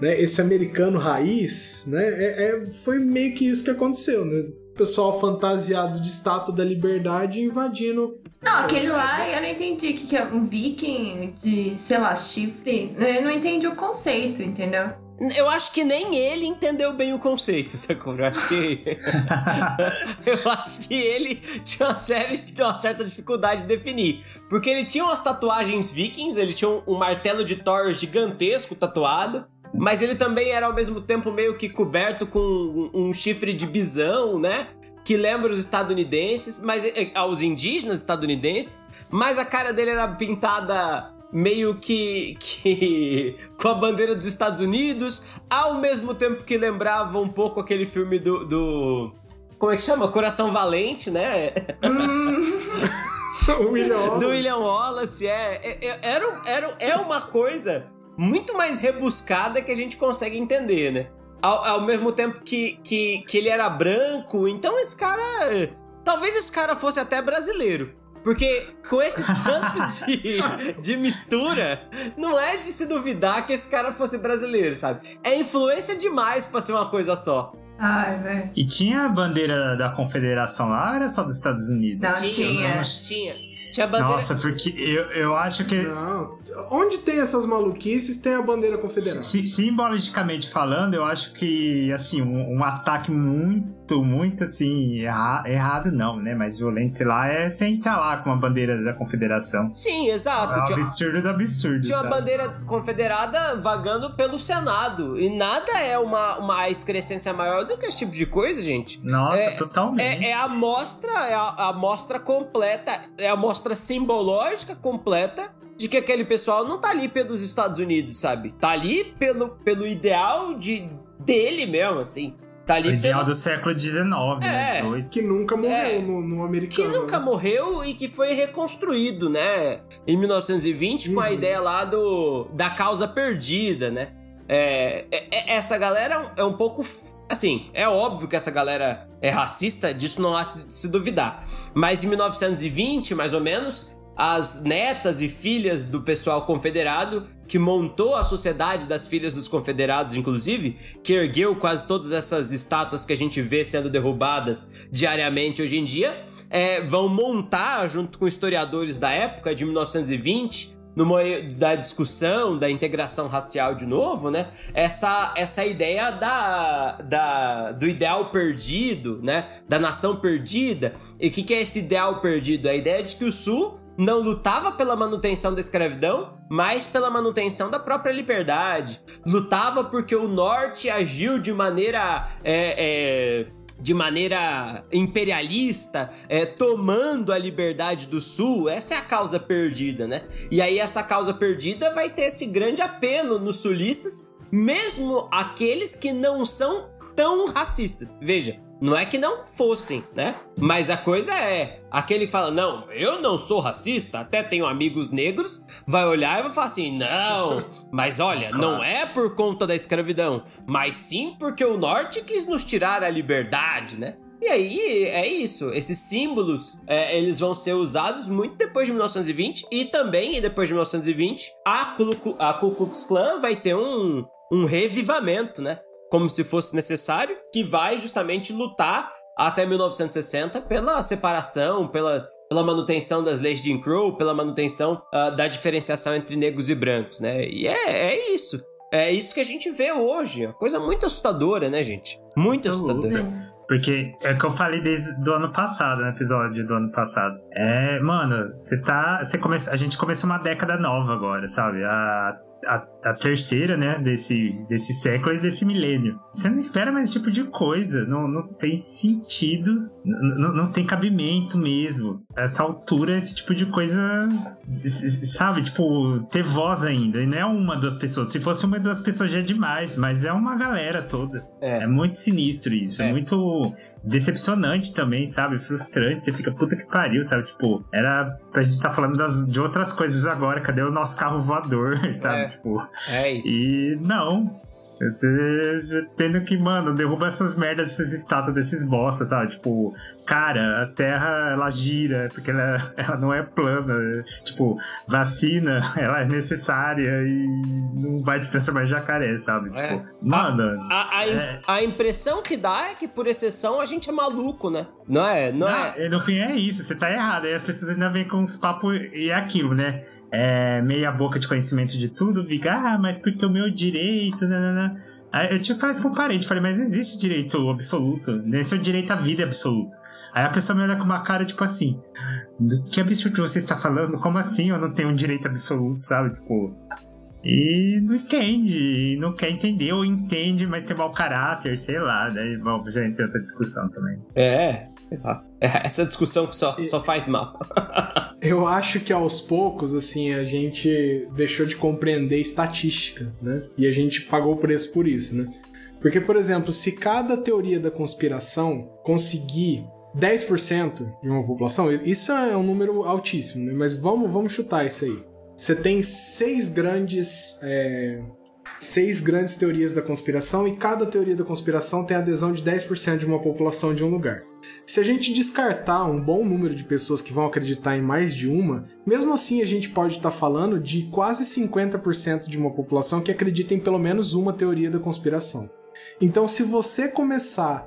S1: Né? Esse americano raiz, né? É, é- foi meio que isso que aconteceu, né? Pessoal fantasiado de estátua da liberdade invadindo.
S2: Não, aquele lá eu não entendi o que, que é um viking de, sei lá, chifre. Eu não entendi o conceito, entendeu?
S3: Eu acho que nem ele entendeu bem o conceito, sacou? Eu acho que. *laughs* eu acho que ele tinha uma, série, uma certa dificuldade de definir. Porque ele tinha umas tatuagens vikings, ele tinha um, um martelo de Thor gigantesco tatuado. Mas ele também era ao mesmo tempo meio que coberto com um, chifre de bisão, né? Que lembra os estadunidenses, mas eh, aos indígenas estadunidenses. Mas a cara dele era pintada meio que, *laughs* que com a bandeira dos Estados Unidos, ao mesmo tempo que lembrava um pouco aquele filme do. do como é que chama? Coração Valente, né? *laughs*
S1: o William Wallace.
S3: do William Wallace, é. é, é- era, era, é uma coisa muito mais rebuscada que a gente consegue entender, né? Ao, ao mesmo tempo que, que, que ele era branco, então esse cara. Talvez esse cara fosse até brasileiro. Porque com esse *laughs* tanto de, de mistura, não é de se duvidar que esse cara fosse brasileiro, sabe? É influência demais pra ser uma coisa só.
S2: Ai, velho.
S4: E tinha a bandeira da confederação lá ou era só dos Estados Unidos?
S2: Não, tinha.
S3: Tinha. Tinha bandeira.
S4: Nossa, porque eu, eu acho que
S1: Não. Onde tem essas maluquices, tem a bandeira confederada.
S4: Si- simbolicamente falando, eu acho que, assim, um, um ataque muito, muito, assim, erra- errado não, né? Mas violento, sei lá, é você entrar lá com uma bandeira da confederação.
S3: Sim,
S4: É
S3: exato.
S4: um
S3: Tinha-
S4: absurdo do absurdo.
S3: Tinha uma bandeira confederada vagando pelo Senado. E nada é uma, uma excrescência maior do que esse tipo de coisa, gente.
S4: Nossa,
S3: É-
S4: totalmente.
S3: É, é a amostra, é a a amostra completa, é a amostra simbológica completa de que aquele pessoal não tá ali pelos Estados Unidos, sabe? Tá ali pelo, pelo ideal de, dele mesmo, assim. Tá
S4: O
S3: ali
S4: ideal
S3: pelo,
S4: do século XIX, né?
S3: É.
S4: 18.
S1: Que nunca morreu
S3: É.
S1: no, no
S3: que
S1: americano.
S3: nunca
S1: né?
S3: morreu e que foi reconstruído, né? Em 1920, com a
S1: Uhum.
S3: ideia lá do da causa perdida, né? É, é- é- essa galera é um pouco. Assim, é óbvio que essa galera é racista, disso não há de se duvidar. Mas em 1920, mais ou menos, as netas e filhas do pessoal confederado, que montou a Sociedade das Filhas dos Confederados, inclusive, que ergueu quase todas essas estátuas que a gente vê sendo derrubadas diariamente hoje em dia, é, vão montar, junto com historiadores da época, de 1920, no meio da discussão da integração racial de novo, né? Essa, essa ideia da, da, do ideal perdido, né? Da nação perdida. E o que, que é esse ideal perdido? A ideia de que o Sul não lutava pela manutenção da escravidão, mas pela manutenção da própria liberdade. Lutava porque o Norte agiu de maneira. é, é, de maneira imperialista, é, tomando a liberdade do Sul, essa é a causa perdida, né? E aí essa causa perdida vai ter esse grande apelo nos sulistas, mesmo aqueles que não são tão racistas. Veja, não é que não fossem, né? Mas a coisa é, aquele que fala, não, eu não sou racista, até tenho amigos negros, vai olhar e vai falar assim, não, *laughs* mas olha, não é por conta da escravidão, mas sim porque o norte quis nos tirar a liberdade, né? E aí, é isso. Esses símbolos, é, eles vão ser usados muito depois de 1920 e também depois de 1920, a Ku, Ku- a Ku Klux Klan vai ter um, um revivamento, né? Como se fosse necessário, que vai justamente lutar até 1960 pela separação, pela, pela manutenção das leis de Jim Crow, pela manutenção ah, da diferenciação entre negros e brancos, né? E é, é isso. É isso que a gente vê hoje. Uma coisa muito assustadora, né, gente? Muito
S4: Absoluta.
S3: assustadora.
S4: Porque é o que eu falei desde do ano passado, no episódio do ano passado. É, mano, você tá. Você começa, a gente começou uma década nova agora, sabe? A, a, a terceira, né, desse, desse século e desse milênio. Você não espera mais esse tipo de coisa. Não, não tem sentido. Não, não tem cabimento mesmo. Essa altura, esse tipo de coisa. Sabe? Tipo, ter voz ainda. E não é uma, duas pessoas. Se fosse uma, duas pessoas já é demais. Mas é uma galera toda.
S3: É.
S4: É muito sinistro isso, é.
S3: É.
S4: muito decepcionante também, sabe? Frustrante, você fica puta que pariu, sabe? Tipo, era pra gente estar falando das- de outras coisas agora, cadê o nosso carro voador, *laughs* sabe?
S3: É.
S4: Tipo,
S3: É isso.
S4: e não. Tendo que, mano, derruba essas merdas dessas estátuas desses bosta, sabe? Tipo, cara, a Terra ela gira, porque ela, *laughs* ela não é plana. Tipo, vacina, *laughs* ela é necessária e não vai te transformar em jacaré, sabe?
S3: É.
S4: Tipo, mano.
S3: A, a, im-
S4: É.
S3: a impressão que dá é que, por exceção, a gente é maluco, né? Não é? Não,
S4: Não,
S3: é?
S4: é, no fim é isso, você tá errado. Aí as pessoas ainda vêm com uns papos e é aquilo, né? É, meia boca de conhecimento de tudo, fica, ah, mas porque o meu direito, nanana. Aí eu tive que falar isso com um parente, falei, mas existe direito absoluto, nem seu direito à vida é absoluto. Aí a pessoa me olha com uma cara, tipo assim, "Do que absurdo você está falando? Como assim eu não tenho um direito absoluto, sabe? Tipo. E não entende, não quer entender, ou entende, mas tem mau caráter, sei lá, daí bom, já entra outra discussão também.
S3: É. sei lá. *laughs* Essa discussão que só, só faz mal. *laughs*
S1: Eu acho que aos poucos, assim, a gente deixou de compreender estatística, né? E a gente pagou o preço por isso, né? Porque, por exemplo, se cada teoria da conspiração conseguir 10% de uma população, isso é um número altíssimo, né? Mas vamos, vamos chutar isso aí. Você tem seis grandes. é, seis grandes teorias da conspiração e cada teoria da conspiração tem adesão de 10% de uma população de um lugar. Se a gente descartar um bom número de pessoas que vão acreditar em mais de uma, mesmo assim a gente pode estar falando de quase 50% de uma população que acredita em pelo menos uma teoria da conspiração. Então, se você começar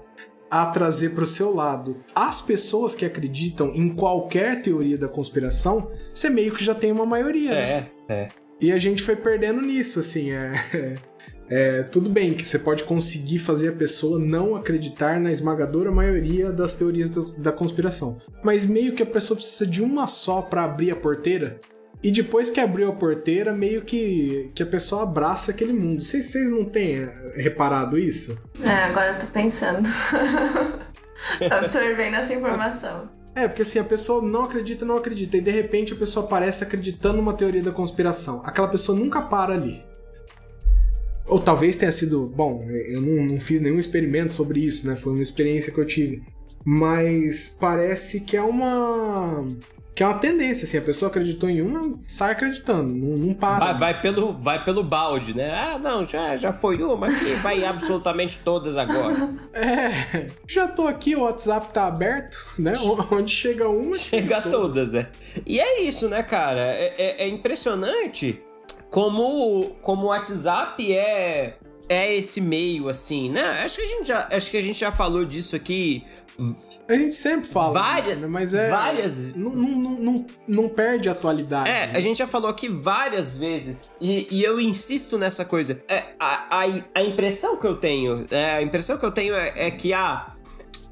S1: a trazer para o seu lado as pessoas que acreditam em qualquer teoria da conspiração, você meio que já tem uma maioria. né?
S3: É, é.
S1: E a gente foi perdendo nisso, assim, é, é, tudo bem que você pode conseguir fazer a pessoa não acreditar na esmagadora maioria das teorias do- da conspiração, mas meio que a pessoa precisa de uma só para abrir a porteira. E depois que abriu a porteira, meio que, que a pessoa abraça aquele mundo. Vocês, vocês não têm é, reparado isso?
S2: É, agora eu tô pensando. *laughs* tô absorvendo essa informação.
S1: É, porque assim, a pessoa não acredita, não acredita, e de repente a pessoa aparece acreditando numa teoria da conspiração. Aquela pessoa nunca para ali. Ou talvez tenha sido. Bom, eu não, não fiz nenhum experimento sobre isso, né? Foi uma experiência que eu tive. Mas parece que é uma. Que é uma tendência, assim. A pessoa acreditou em uma, sai acreditando, não, não para.
S3: Vai, vai pelo, vai pelo balde, né? Ah, não, já, já foi uma aqui, vai *laughs* absolutamente todas agora.
S1: É, já tô aqui, o WhatsApp tá aberto, né? Onde chega uma.
S3: Chega a todas, é. E é isso, né, cara? É, é- é impressionante como, como o WhatsApp é, é esse meio, assim, né? Acho que, a gente já, acho que a gente já falou disso aqui
S1: A gente sempre fala.
S3: Várias-
S1: disso, né? Mas é.
S3: várias-
S1: Não, não, não, não, perde a atualidade.
S3: É,
S1: né?
S3: a gente já falou aqui várias vezes, e, e eu insisto nessa coisa. É, a, a, a impressão que eu tenho, é, a impressão que eu tenho é, é que ah,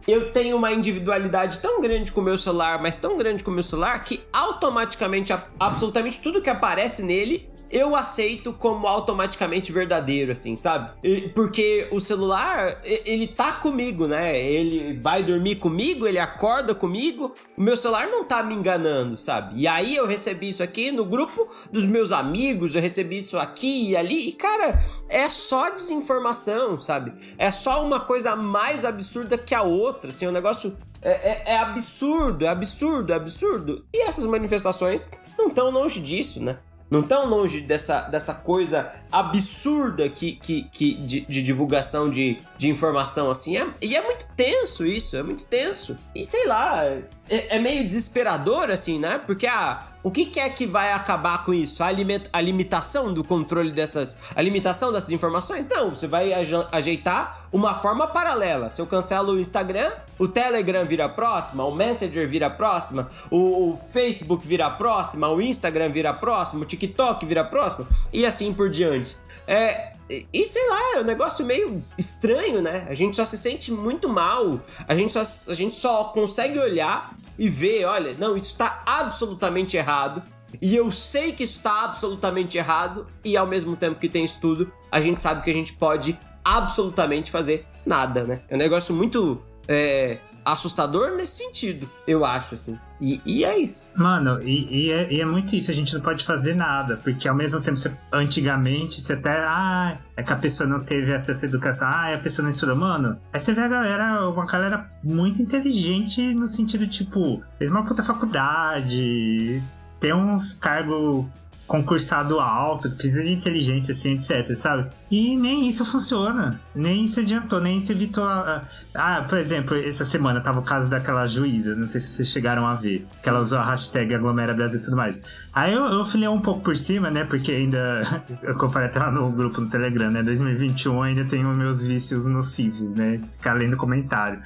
S3: eu tenho uma individualidade tão grande com o meu celular, mas tão grande com o meu celular, que automaticamente, a- absolutamente tudo que aparece nele. Eu aceito como automaticamente verdadeiro, assim, sabe? Porque o celular, ele tá comigo, né? Ele vai dormir comigo, ele acorda comigo. O meu celular não tá me enganando, sabe? E aí eu recebi isso aqui no grupo dos meus amigos, eu recebi isso aqui e ali. E, cara, é só desinformação, sabe? É só uma coisa mais absurda que a outra, assim, o negócio é, é- é absurdo, é absurdo, é absurdo. E essas manifestações não estão longe disso, né? Não tão longe dessa, dessa coisa absurda que, que, que de, de divulgação de, de informação assim. É- e é muito tenso isso, é muito tenso. E sei lá, é, é meio desesperador assim, né? Porque ah, o que, que é que vai acabar com isso? A, a limitação do controle dessas. A limitação dessas informações? Não, você vai ajeitar uma forma paralela. Se eu cancelo o Instagram, o Telegram vira a próxima, o Messenger vira a próxima, o, o Facebook vira a próxima, o Instagram vira a próxima, o TikTok vira a próxima, e assim por diante. É. E sei lá, é um negócio meio estranho, né? A gente só se sente muito mal, a gente só, a gente só consegue olhar e ver, olha, não, isso tá absolutamente errado. E eu sei que isso tá absolutamente errado, e ao mesmo tempo que tem isso tudo, a gente sabe que a gente pode absolutamente fazer nada, né? É um negócio muito é, assustador nesse sentido, eu acho, assim. E, e é isso.
S4: Mano, e, e é, e é muito isso, a gente não pode fazer nada, porque ao mesmo tempo, você- antigamente, você até, ah, é que a pessoa não teve acesso à educação, ah, a pessoa não estudou, mano. Aí você vê a galera, uma galera muito inteligente no sentido, tipo, fez uma puta faculdade, tem uns cargos concursado alto, precisa de inteligência, assim, etc, sabe? E nem isso funciona, nem isso adiantou, nem isso evitou a... Ah, por exemplo, essa semana tava o caso daquela juíza, não sei se vocês chegaram a ver, que ela usou a hashtag aglomera Brasil e tudo mais. Aí eu, eu filhei um pouco por cima, né, porque ainda, *laughs* eu falei até lá no grupo no Telegram, né, 2021 ainda tenho meus vícios nocivos, né, ficar lendo comentário.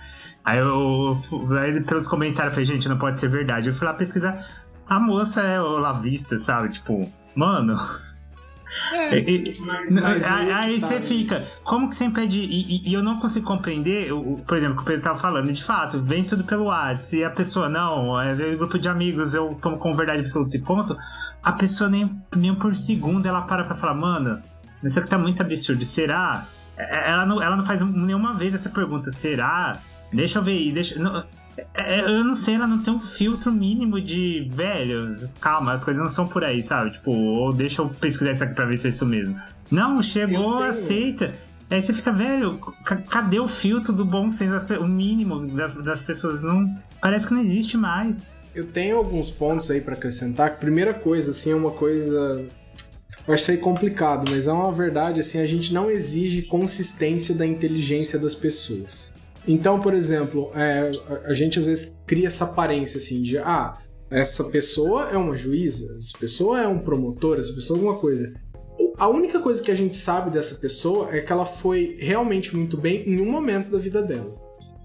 S4: Aí eu, aí pelos comentários, eu falei, gente, não pode ser verdade. Eu fui lá pesquisar, a moça é olavista, sabe? Tipo, mano.
S1: É, *laughs*
S4: E- e-
S1: mas
S4: aí,
S1: aí tá,
S4: você
S1: né?
S4: fica, como que você impede? E, e- e eu não consigo compreender, o- o- por exemplo, o que o Pedro tava falando, de fato, vem tudo pelo WhatsApp, e a pessoa, não, é é grupo de amigos, eu tomo como verdade absoluta e ponto. A pessoa nem, nem por segundo ela para pra falar, mano, isso aqui tá muito absurdo, será? É- Ela não, ela não faz nenhuma vez essa pergunta, será? Deixa eu ver aí, deixa. não- É, eu não sei, ela não tem um filtro mínimo de. Velho, calma, as coisas não são por aí, sabe? Tipo, ou deixa eu pesquisar isso aqui pra ver se é isso mesmo. Não, chegou, aceita. Aí você fica, velho, ca- cadê o filtro do bom senso, o mínimo das, das pessoas? Não, parece que não existe mais.
S1: Eu tenho alguns pontos aí pra acrescentar. Primeira coisa, assim, é uma coisa. Isso aí complicado, mas é uma verdade, assim, a gente não exige consistência da inteligência das pessoas. Então, por exemplo, é, a- gente às vezes cria essa aparência, assim, de, ah, essa pessoa é uma juíza, essa pessoa é um promotor, essa pessoa é alguma coisa. A única coisa que a gente sabe dessa pessoa é que ela foi realmente muito bem em um momento da vida dela.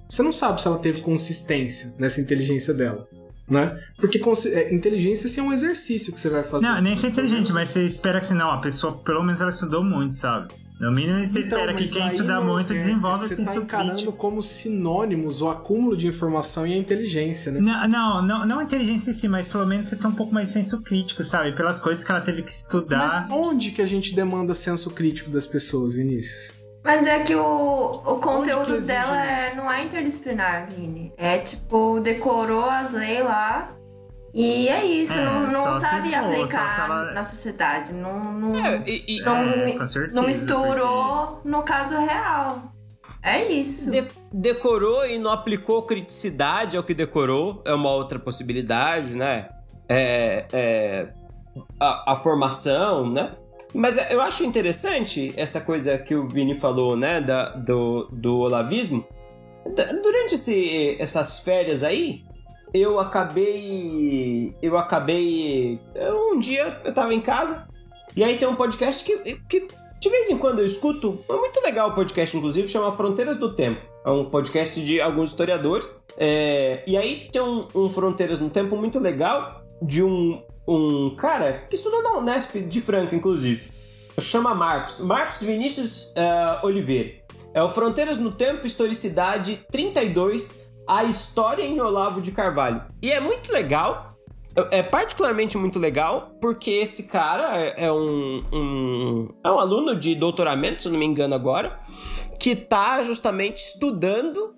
S1: Você não sabe se ela teve consistência nessa inteligência dela, né? Porque é, inteligência assim, é um exercício que você vai fazer.
S4: Não, nem ser inteligente, mas você espera que, assim, não, a pessoa, pelo menos ela estudou muito, sabe? No mínimo você
S1: Então,
S4: espera que quem estuda
S1: não-
S4: muito
S1: é,
S4: desenvolve
S1: Você
S4: assim
S1: tá
S4: seu
S1: encarando
S4: crítico.
S1: como sinônimos o acúmulo de informação e a inteligência, né?
S4: Não, não, não, não a inteligência em si, mas pelo menos você tem um pouco mais de senso crítico, sabe? Pelas coisas que ela teve que estudar.
S1: Mas onde que a gente demanda senso crítico das pessoas, Vinícius?
S2: Mas é que o, o conteúdo dela é, não é interdisciplinar, Vini. É tipo, decorou as leis lá. E é isso,
S4: É,
S2: não, não sabe
S4: for,
S2: aplicar
S4: ela-
S2: na sociedade. Não, não,
S3: É, e, e-
S2: Não
S4: é, certeza,
S2: não misturou no caso real. É isso.
S3: de- decorou e não aplicou criticidade ao que decorou, é uma outra possibilidade, né? É, é, a, a formação, né? Mas eu acho interessante essa coisa que o Vini falou, né? Da, do, do olavismo. Durante esse- essas férias aí, eu acabei. Eu acabei. eu- Um dia eu tava em casa, e aí tem um podcast que, que de vez em quando eu escuto. É muito legal o podcast, inclusive, chama Fronteiras do Tempo. É um podcast de alguns historiadores. É, e aí tem um, um Fronteiras no Tempo muito legal de um, um cara que estudou na Unesp de Franca, inclusive. Chama Marcos. Marcos Vinícius eh, Oliveira. É o Fronteiras no Tempo, Historicidade 32, A História em Olavo de Carvalho. E é muito legal, é particularmente muito legal, porque esse cara é é um, um- é um aluno de doutoramento, se eu não me engano agora, que tá justamente estudando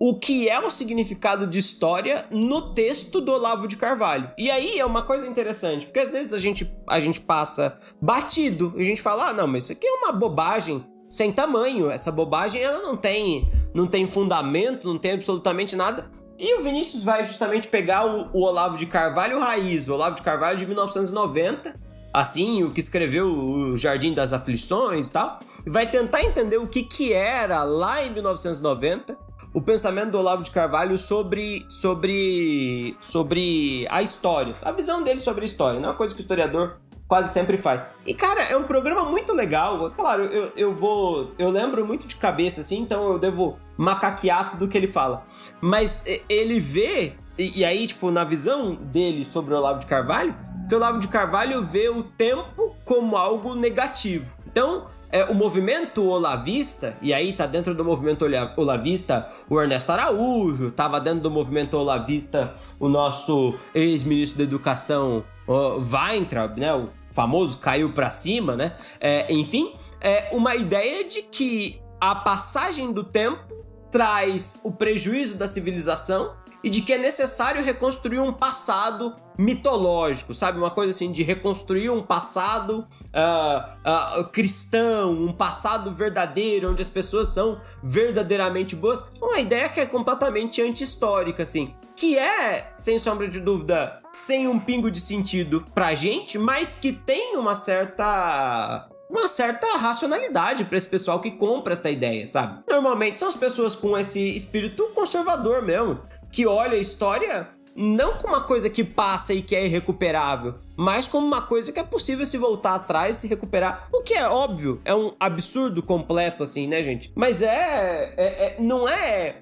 S3: o que é o significado de história no texto do Olavo de Carvalho. E aí é uma coisa interessante, porque às vezes a gente, a gente passa batido, a gente fala, ah, não, mas isso aqui é uma bobagem sem tamanho, essa bobagem ela não tem, não tem fundamento, não tem absolutamente nada. E o Vinícius vai justamente pegar o, o Olavo de Carvalho raiz, o Olavo de Carvalho de 1990, assim, o que escreveu o Jardim das Aflições e tal, e vai tentar entender o que que era lá em 1990 o pensamento do Olavo de Carvalho sobre, sobre, sobre a história, a visão dele sobre a história, não é uma coisa que o historiador quase sempre faz. E cara, é um programa muito legal. Claro, eu, eu vou, eu lembro muito de cabeça assim, então eu devo macaquear tudo que ele fala. Mas ele vê e, e aí tipo na visão dele sobre o Olavo de Carvalho, que o Olavo de Carvalho vê o tempo como algo negativo. Então, é, o movimento olavista, e aí tá dentro do movimento olavista o Ernesto Araújo, tava dentro do movimento olavista o nosso ex-ministro da Educação, Weintraub, né? O famoso caiu pra cima, né? É, enfim, é uma ideia de que a passagem do tempo traz o prejuízo da civilização e de que é necessário reconstruir um passado mitológico, sabe? Uma coisa assim de reconstruir um passado ah, ah, cristão, um passado verdadeiro, onde as pessoas são verdadeiramente boas. Uma ideia que é completamente anti-histórica, assim. Que é, sem sombra de dúvida, sem um pingo de sentido pra gente, mas que tem uma certa uma certa racionalidade pra esse pessoal que compra essa ideia, sabe? Normalmente são as pessoas com esse espírito conservador mesmo, que olha a história não como uma coisa que passa e que é irrecuperável, mas como uma coisa que é possível se voltar atrás se recuperar. O que é óbvio, é um absurdo completo, assim, né, gente? Mas é. é- é- não é.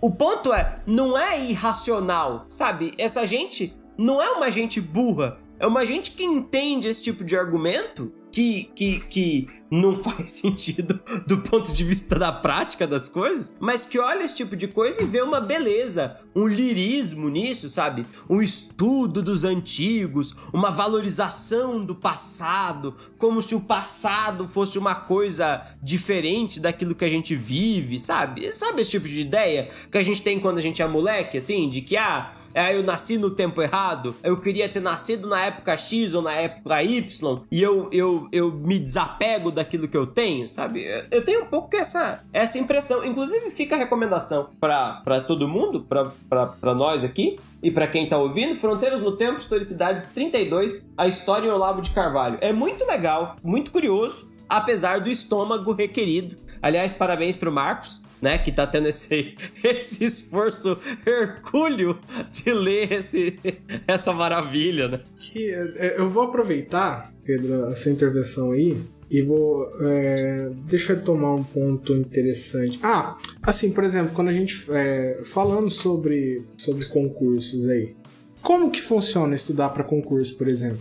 S3: O ponto é, não é irracional, sabe? Essa gente não é uma gente burra, é uma gente que entende esse tipo de argumento, que que, que, não *laughs* faz sentido do ponto de vista da prática das coisas, mas que olha esse tipo de coisa e vê uma beleza, um lirismo nisso, sabe? Um estudo dos antigos, uma valorização do passado, como se o passado fosse uma coisa diferente daquilo que a gente vive, sabe? Sabe esse tipo de ideia que a gente tem quando a gente é moleque, assim, de que, ah, é, eu nasci no tempo errado, eu queria ter nascido na época X ou na época Y, e eu, eu, eu me desapego daquilo que eu tenho, sabe? Eu tenho um pouco essa, essa impressão. Inclusive, fica a recomendação pra todo mundo, pra nós aqui, e pra quem tá ouvindo, Fronteiras no Tempo, Historicidades 32, a história em Olavo de Carvalho. É muito legal, muito curioso, apesar do estômago requerido. Aliás, parabéns pro Marcos, né, que tá tendo esse, *laughs* esse esforço hercúleo de ler esse, essa maravilha, né?
S1: Que, é, eu vou aproveitar, Pedro, a sua intervenção aí e vou. É, deixa eu tomar um ponto interessante. Ah, assim, por exemplo, quando a gente. É, falando sobre, sobre concursos aí. Como que funciona estudar para concurso, por exemplo?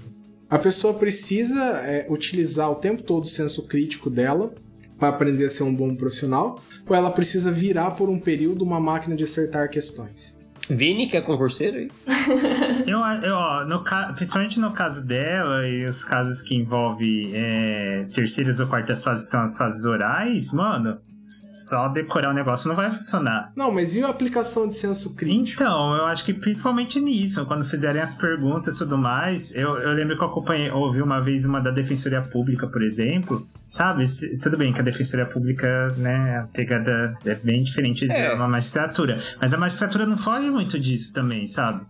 S1: A pessoa precisa é, utilizar o tempo todo o senso crítico dela para aprender a ser um bom profissional, ou ela precisa virar por um período uma máquina de acertar questões?
S3: Vini, que é concurseiro aí. *laughs*
S4: Eu, eu ó, no, principalmente no caso dela e os casos que envolvem é, terceiras ou quartas fases, que são as fases orais, mano, só decorar o negócio não vai funcionar.
S1: Não, mas e a aplicação de senso crítico?
S4: Então, eu acho que principalmente nisso, quando fizerem as perguntas e tudo mais, eu, eu lembro que eu acompanhei, ouvi uma vez uma da Defensoria Pública, por exemplo, sabe? Se- Tudo bem que a Defensoria Pública, né, a pegada é bem diferente
S3: É.
S4: de uma magistratura, mas a magistratura não foge muito disso também, sabe?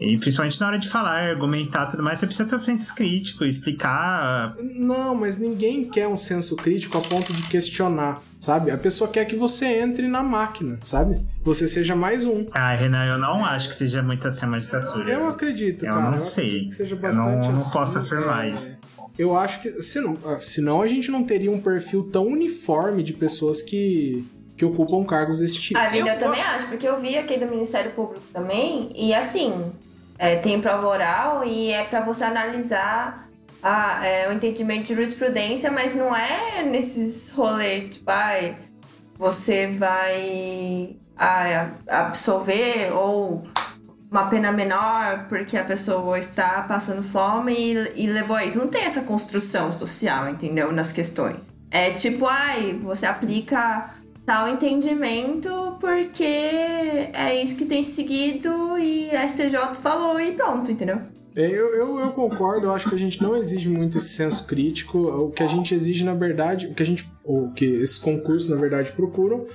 S4: E principalmente na hora de falar, argumentar e tudo mais, você precisa ter um senso crítico, explicar.
S1: Não, mas ninguém quer um senso crítico a ponto de questionar, sabe? A pessoa quer que você entre na máquina, sabe? Você seja mais um.
S4: Ah, Renan, eu não acho que seja muito assim a magistratura.
S1: Eu acredito,
S4: Eu
S1: cara.
S4: não sei.
S1: acredito Que seja
S4: Eu
S1: bastante
S4: não- não
S1: assim,
S4: posso afirmar
S1: é,
S4: isso.
S1: Eu acho que. Senão, ah, senão a gente não teria um perfil tão uniforme de pessoas que, que ocupam cargos desse tipo.
S2: Ah, eu,
S3: Eu
S2: também
S3: gosto.
S2: acho, porque eu vi aqui do Ministério Público também, e assim, é, tem prova oral e é pra você analisar a, é, o entendimento de jurisprudência, mas não é nesses rolês, tipo, ai, você vai ah, absolver ou uma pena menor porque a pessoa está passando fome e, e levou a isso. Não tem essa construção social, entendeu? Nas questões. É tipo, ai, você aplica tal entendimento porque é isso que tem seguido e a STJ falou e pronto, entendeu?
S1: É, Eu, eu, eu concordo, eu acho que a gente não exige muito esse senso crítico. O que a gente exige, na verdade, o que a gente. O que esses concursos, na verdade, procuram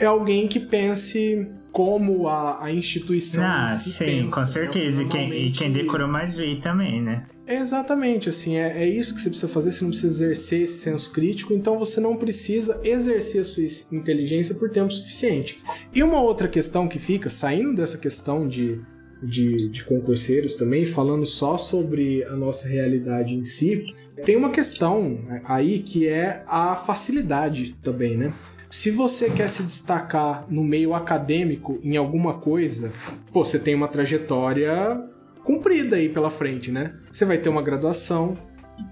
S1: é alguém que pense como a, a instituição.
S4: Ah,
S1: si
S4: sim,
S1: pensa.
S4: com certeza. E quem, e quem decorou mais veio também, né?
S1: Exatamente, assim, é, é isso que você precisa fazer, você não precisa exercer esse senso crítico, então você não precisa exercer a sua inteligência por tempo suficiente. E uma outra questão que fica, saindo dessa questão de, de, de concurseiros também, falando só sobre a nossa realidade em si, tem uma questão aí que é a facilidade também, né? Se você quer se destacar no meio acadêmico em alguma coisa, pô, você tem uma trajetória cumprida aí pela frente, né? Você vai ter uma graduação,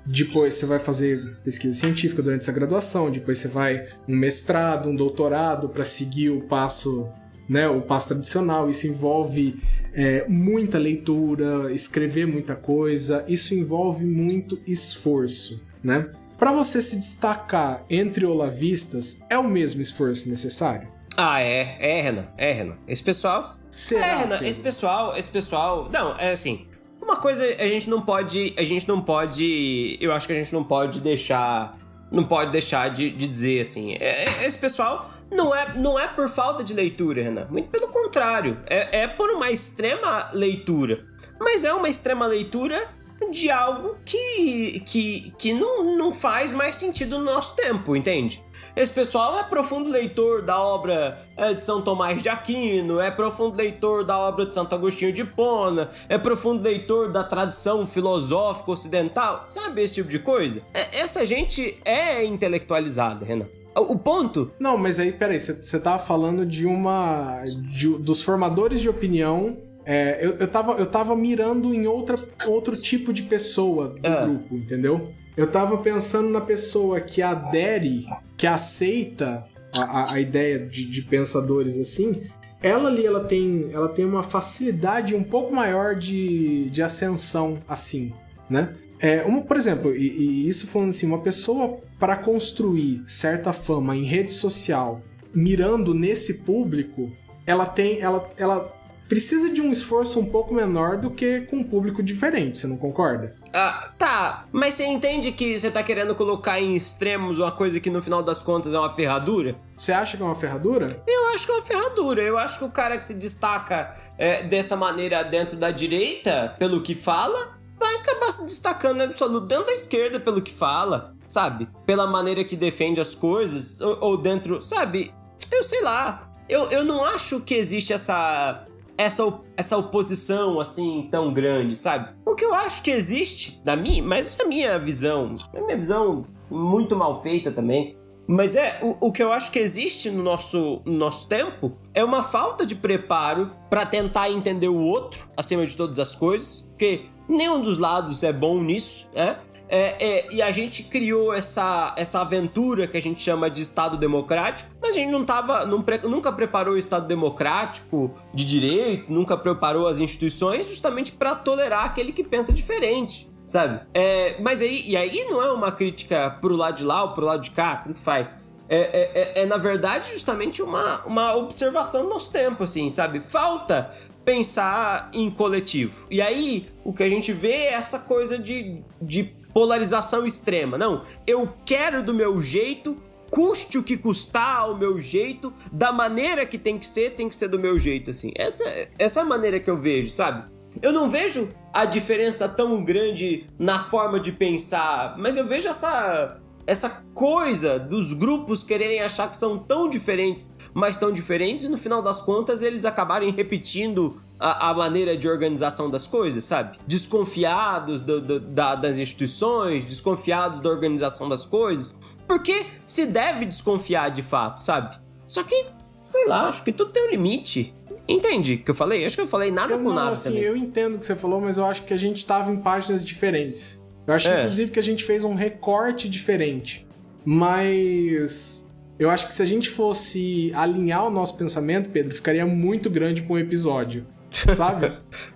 S1: depois você vai fazer pesquisa científica durante essa graduação, depois você vai um mestrado, um doutorado para seguir o passo, né, o passo tradicional. Isso envolve é, muita leitura, escrever muita coisa. Isso envolve muito esforço, né? Para você se destacar entre olavistas, é o mesmo esforço necessário?
S3: Ah, é, é, Renan, é, Renan. Esse pessoal.
S1: Será?
S3: é, Renan, esse pessoal, esse pessoal. Não, é assim. Uma coisa a gente não pode. A gente não pode. Eu acho que a gente não pode deixar. Não pode deixar de, de dizer assim. é- é- esse pessoal não é, não é por falta de leitura, Renan. Muito pelo contrário. É, é por uma extrema leitura. Mas é uma extrema leitura de algo que, que, que não, não faz mais sentido no nosso tempo, entende? Esse pessoal é profundo leitor da obra é, de São Tomás de Aquino, é profundo leitor da obra de Santo Agostinho de Hipona, é profundo leitor da tradição filosófica ocidental, sabe esse tipo de coisa? É- essa gente é intelectualizada, Renan. O o ponto
S1: Não, mas aí, peraí, você tava falando de uma. de- dos formadores de opinião É, eu, eu, tava, eu tava mirando em outra, outro tipo de pessoa do
S3: Ah.
S1: grupo, entendeu? Eu tava pensando na pessoa que adere, que aceita a, a- a ideia de, de pensadores assim. Ela ali, ela tem, ela tem uma facilidade um pouco maior de, de ascensão assim, né? É, por exemplo, e, e isso falando assim, uma pessoa para construir certa fama em rede social, mirando nesse público, ela tem, ela, ela precisa de um esforço um pouco menor do que com um público diferente, você não concorda?
S3: Ah, tá. Mas você entende que você tá querendo colocar em extremos uma coisa que no final das contas é uma ferradura?
S1: Você acha que é uma ferradura?
S3: Eu acho que é uma ferradura. Eu acho que o cara que se destaca é, dessa maneira dentro da direita, pelo que fala, vai acabar se destacando no absoluto dentro da esquerda, pelo que fala, sabe? Pela maneira que defende as coisas, ou, ou dentro, sabe? Eu sei lá. Eu, eu não acho que existe essa. Essa, essa oposição assim tão grande, sabe? O que eu acho que existe, da minha, mas essa é a minha visão, é a minha visão muito mal feita também. Mas é, o, o que eu acho que existe no nosso, no nosso tempo é uma falta de preparo pra tentar entender o outro acima de todas as coisas, porque nenhum dos lados é bom nisso, né? É, é, e a gente criou essa, essa aventura que a gente chama de Estado Democrático, mas a gente não tava, não pre- nunca preparou o Estado Democrático de direito, nunca preparou as instituições justamente pra tolerar aquele que pensa diferente sabe? É, mas aí, e aí não é uma crítica pro lado de lá ou pro lado de cá, tanto faz. É, é, é- é, na verdade, justamente uma, uma observação do nosso tempo, assim, sabe? Falta pensar em coletivo. E aí, o que a gente vê é essa coisa de, de polarização extrema. Não, eu quero do meu jeito, custe o que custar ao meu jeito, da maneira que tem que ser, tem que ser do meu jeito, assim. Essa, essa é a maneira que eu vejo, sabe? Eu não vejo a diferença tão grande na forma de pensar, mas eu vejo essa essa coisa dos grupos quererem achar que são tão diferentes, mas tão diferentes, e no final das contas eles acabarem repetindo a, a maneira de organização das coisas, sabe? Desconfiados do- do- da- das instituições, desconfiados da organização das coisas, porque se deve desconfiar de fato, sabe? Só que, sei lá, acho que tudo tem um limite. Entende o que eu falei? Acho que eu falei nada
S1: Eu
S3: com
S1: não,
S3: nada
S1: assim,
S3: também.
S1: eu entendo o que você falou, mas eu acho que a gente tava em páginas diferentes. Eu acho,
S3: É.
S1: inclusive, que a gente fez um recorte diferente. Mas eu acho que se a gente fosse alinhar o nosso pensamento, Pedro, ficaria muito grande pra um episódio. *laughs* Sabe?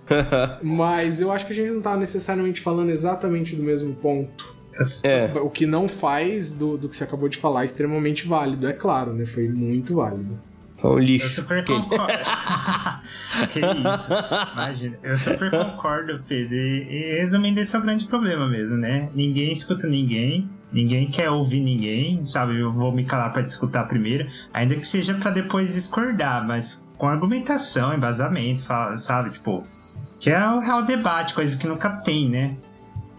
S1: *laughs* mas eu acho que a gente não tá necessariamente falando exatamente do mesmo ponto.
S3: É.
S1: O que não faz do, do que você acabou de falar extremamente válido, é claro, né? Foi muito válido.
S3: Foi um
S4: Eu
S3: lixo.
S4: super
S3: Que-
S4: concordo. *laughs* que isso? Imagina. Eu super concordo, Pedro. E, e resumindo, esse é o grande problema mesmo, né? Ninguém escuta ninguém. Ninguém quer ouvir ninguém, sabe? Eu vou me calar pra discutir primeiro, ainda que seja pra depois discordar, mas com argumentação, embasamento, sabe? Tipo, que é o real debate, coisa que nunca tem, né?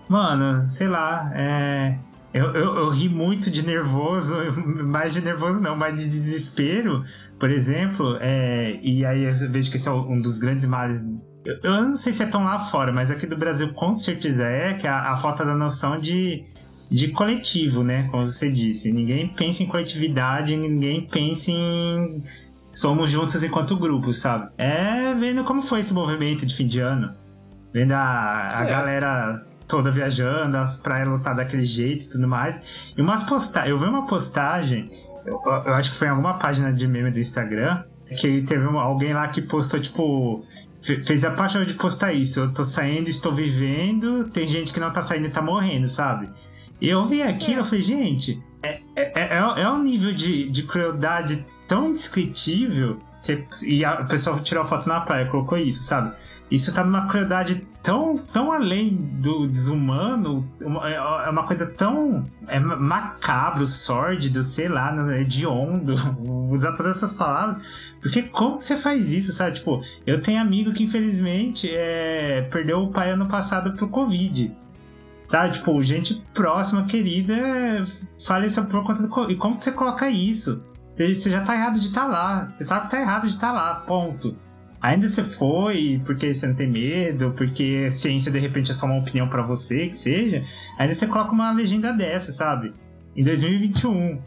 S4: Mano, sei lá, é. Eu, eu, eu ri muito de nervoso, *laughs* mais de nervoso não, mais de desespero, por exemplo, é, e aí eu vejo que esse é um dos grandes males. Eu, eu não sei se é tão lá fora, mas aqui do Brasil com certeza é, que é a, a falta da noção de, de coletivo, né? Como você disse. Ninguém pensa em coletividade, ninguém pensa em somos juntos enquanto grupo, sabe? É vendo como foi esse movimento de fim de ano. Vendo a, a
S3: É.
S4: galera toda viajando, as praias lotadas daquele jeito e tudo mais. E umas postagens. Eu vi uma postagem, eu, eu acho que foi em alguma página de meme do Instagram, que teve uma- alguém lá que postou, tipo. fe- Fez a página de postar isso. Eu tô saindo, estou vivendo. Tem gente que não tá saindo e tá morrendo, sabe? E eu vi aquilo, eu falei, gente, é, é, é, é um nível de, de crueldade tão indescritível. Você- e a pessoa tirou foto na praia, colocou isso, sabe? Isso tá numa crueldade tão, tão além do desumano, uma- é é uma coisa tão é macabro, sórdido, sei lá, né, hediondo, *laughs* usar todas essas palavras. Porque como você faz isso, sabe? Tipo, eu tenho amigo que infelizmente é, perdeu o pai ano passado pro Covid. Sabe, tipo, gente próxima, querida, faleceu por conta do. E como você coloca isso? Você, já tá errado de estar lá. Você sabe que tá errado de estar lá, ponto. Ainda você foi porque você não tem medo, porque a ciência de repente é só uma opinião pra você, que seja. Ainda você coloca uma legenda dessa, sabe? Em 2021.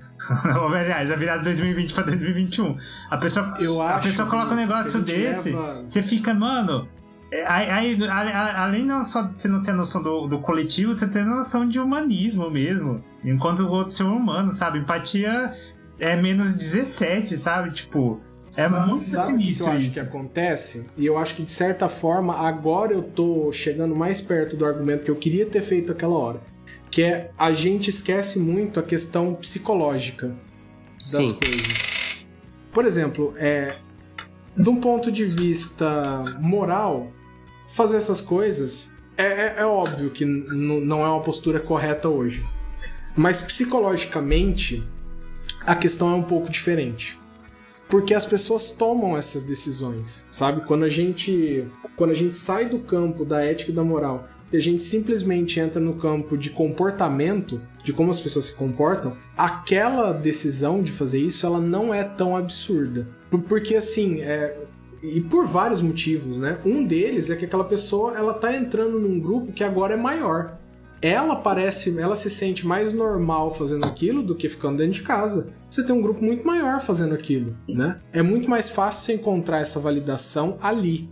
S4: Ou, *laughs* Aliás, a virada de 2020 pra 2021. A pessoa,
S1: Eu
S4: a pessoa coloca um negócio
S1: a
S4: desse,
S1: leva-
S4: você fica, mano, É, aí, aí, a- a- além não só de você não ter noção do, do coletivo, você tem noção de humanismo mesmo. Enquanto o outro ser humano, sabe? Empatia é menos 17, sabe? Tipo, é muito
S1: Sabe o que
S4: sinistro
S1: eu acho
S4: isso.
S1: que acontece? E eu acho que de certa forma agora eu tô chegando mais perto do argumento que eu queria ter feito aquela hora. Que é a gente esquece muito a questão psicológica das
S3: Sim.
S1: coisas. Por exemplo, é, de um ponto de vista moral, fazer essas coisas é, é- é óbvio que não é uma postura correta hoje. Mas psicologicamente, a questão é um pouco diferente. Porque as pessoas tomam essas decisões, sabe? Quando a gente, quando a gente sai do campo da ética e da moral e a gente simplesmente entra no campo de comportamento, de como as pessoas se comportam, aquela decisão de fazer isso, ela não é tão absurda. Por- Porque assim, é, e por vários motivos, né? Um deles é que aquela pessoa, ela tá entrando num grupo que agora é maior. Ela parece, ela se sente mais normal fazendo aquilo do que ficando dentro de casa. Você tem um grupo muito maior fazendo aquilo, né? É muito mais fácil você encontrar essa validação ali,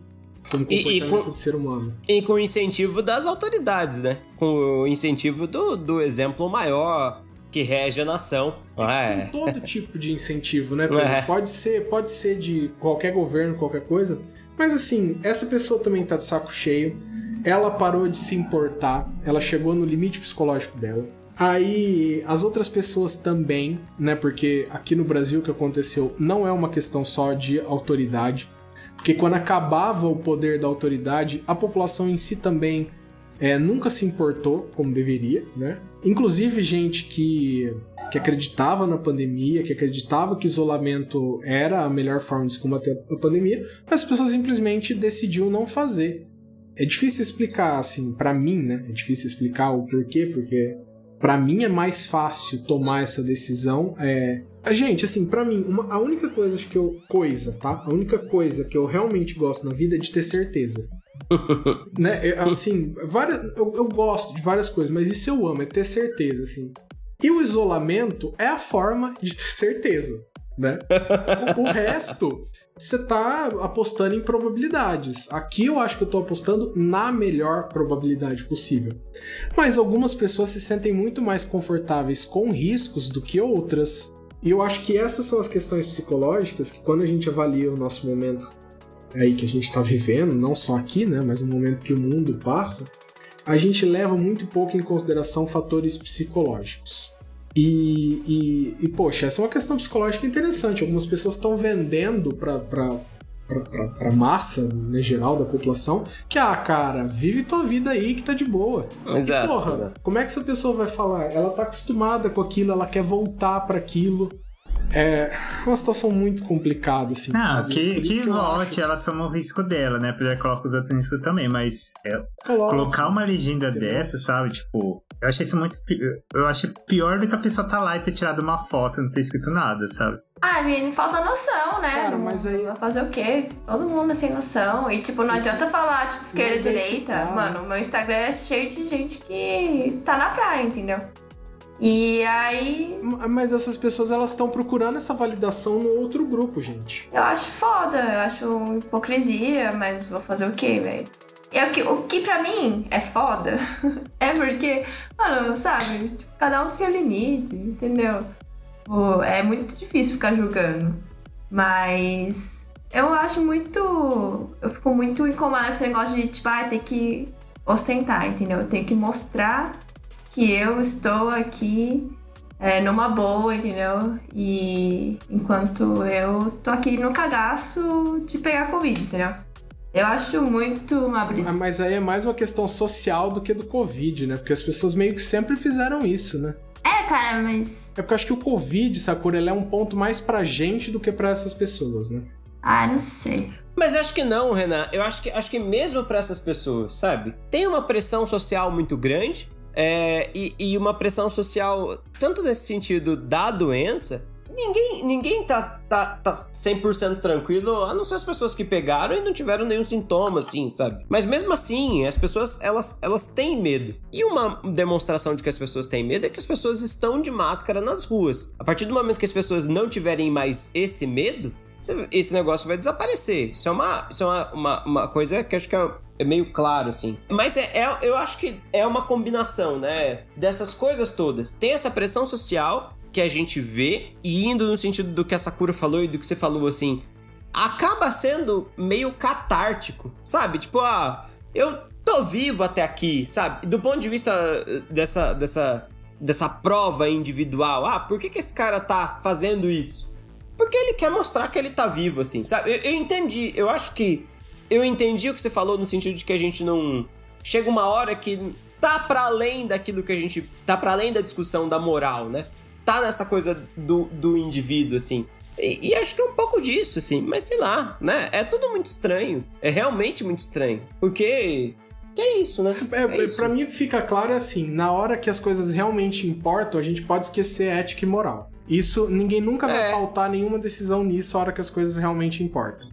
S1: como
S3: E- e com-
S1: do ser humano.
S3: E com o incentivo das autoridades, né? Com o incentivo do, do exemplo maior que rege a nação.
S1: com
S3: É.
S1: todo *laughs* tipo de incentivo, né?
S3: É.
S1: Pode ser, pode ser de qualquer governo, qualquer coisa. Mas assim, essa pessoa também tá de saco cheio. Ela parou de se importar. Ela chegou no limite psicológico dela. Aí as outras pessoas também, né? Porque aqui no Brasil o que aconteceu não é uma questão só de autoridade. Porque quando acabava o poder da autoridade, a população em si também é, nunca se importou como deveria, né? Inclusive gente que, que acreditava na pandemia, que acreditava que o isolamento era a melhor forma de se combater a pandemia, as pessoas simplesmente decidiu não fazer. É difícil explicar, assim, pra mim, né? É difícil explicar o porquê, porque pra mim é mais fácil tomar essa decisão. É... Gente, assim, pra mim, uma- a única coisa que eu. Coisa, tá? A única coisa que eu realmente gosto na vida é de ter certeza *laughs* né? é, Assim, várias, eu, eu gosto de várias coisas, mas isso eu amo, é ter certeza, assim. E o isolamento é a forma de ter certeza, né? o, *laughs* o resto, você tá apostando em probabilidades. Aqui eu acho que eu tô apostando na melhor probabilidade possível. Mas algumas pessoas se sentem muito mais confortáveis com riscos do que outras. E eu acho que essas são as questões psicológicas que quando a gente avalia o nosso momento aí que a gente está vivendo, não só aqui, né, mas no momento que o mundo passa, a gente leva muito pouco em consideração fatores psicológicos. E, e, e, poxa, essa é uma questão psicológica interessante. Algumas pessoas estão vendendo para para massa, né, geral da população, que, ah, cara, vive tua vida aí que tá de boa.
S3: Exato,
S1: E, porra,
S3: exato.
S1: como é que essa pessoa vai falar? Ela tá acostumada com aquilo, ela quer voltar para aquilo. É uma situação muito complicada, assim. Sabe?
S4: que, que
S1: eu
S4: volte,
S1: acho-
S4: ela toma o risco dela, né? Apesar que coloca os outros riscos também, mas é,
S1: Coloca.
S4: colocar uma legenda dessa, sabe? Tipo, eu achei isso muito. Eu achei pior do que a pessoa tá lá e ter tirado uma foto e não ter escrito nada, sabe?
S2: Ah, Vini, falta noção, né?
S1: Cara, mas aí-
S2: Vai fazer o quê? Todo mundo é sem noção. E, tipo, não adianta falar, tipo, esquerda,
S1: Mas aí que
S2: direita.
S1: tá.
S2: Mano, meu Instagram é cheio de gente que tá na praia, entendeu? E aí,
S1: Mas essas pessoas elas estão procurando essa validação no outro grupo, gente.
S2: eu acho foda, eu acho hipocrisia, mas vou fazer o quê, velho? É o que, o que pra mim é foda *laughs* é porque, mano, sabe? Tipo, cada um tem seu limite, entendeu? Pô, é muito difícil ficar julgando. Mas eu acho muito. Eu fico muito incomodada com esse negócio de, tipo, ah, ter que ostentar, entendeu? Eu tenho que mostrar que eu estou aqui é, numa boa, entendeu? E enquanto eu tô aqui no cagaço de pegar Covid, entendeu? Eu acho muito uma brisa.
S1: Ah, Mas aí é mais uma questão social do que do Covid, né? Porque as pessoas meio que sempre fizeram isso, né?
S2: É, cara, mas.
S1: É porque eu acho que o Covid, Sakura, ele é um ponto mais pra gente do que pra essas pessoas, né?
S2: Ah, não sei.
S3: Mas acho que não, Renan. Eu acho que, acho que mesmo pra essas pessoas, sabe? Tem uma pressão social muito grande é, e, e uma pressão social, tanto nesse sentido da doença, ninguém, ninguém tá, tá, tá 100% tranquilo, a não ser as pessoas que pegaram e não tiveram nenhum sintoma, assim, sabe? Mas mesmo assim, as pessoas, elas, elas têm medo. E uma demonstração de que as pessoas têm medo é que as pessoas estão de máscara nas ruas. A partir do momento que as pessoas não tiverem mais esse medo, esse negócio vai desaparecer. Isso é uma, isso é uma, uma, uma coisa que acho que é, é meio claro, assim. Mas é, é- eu acho que é uma combinação, né? Dessas coisas todas. Tem essa pressão social que a gente vê, e indo no sentido do que a Sakura falou e do que você falou, assim, acaba sendo meio catártico, sabe? Tipo, ah, eu tô vivo até aqui, sabe? Do ponto de vista eh, dessa, dessa, dessa prova individual, ah, por que, que esse cara tá fazendo isso? Porque ele quer mostrar que ele tá vivo, assim, sabe? Eu, eu entendi, eu acho que. Eu entendi o que você falou no sentido de que a gente não. Chega uma hora que tá pra além daquilo que a gente. tá pra além da discussão da moral, né? Tá nessa coisa do, do indivíduo, assim. E, e acho que é um pouco disso, assim. Mas sei lá, né? É tudo muito estranho. É realmente muito estranho. Porque. Que é isso, né?
S1: É,
S3: isso.
S1: Pra mim, fica claro é assim: na hora que as coisas realmente importam, a gente pode esquecer ética e moral. Isso, ninguém nunca vai
S3: É.
S1: pautar nenhuma decisão nisso a hora que as coisas realmente importam.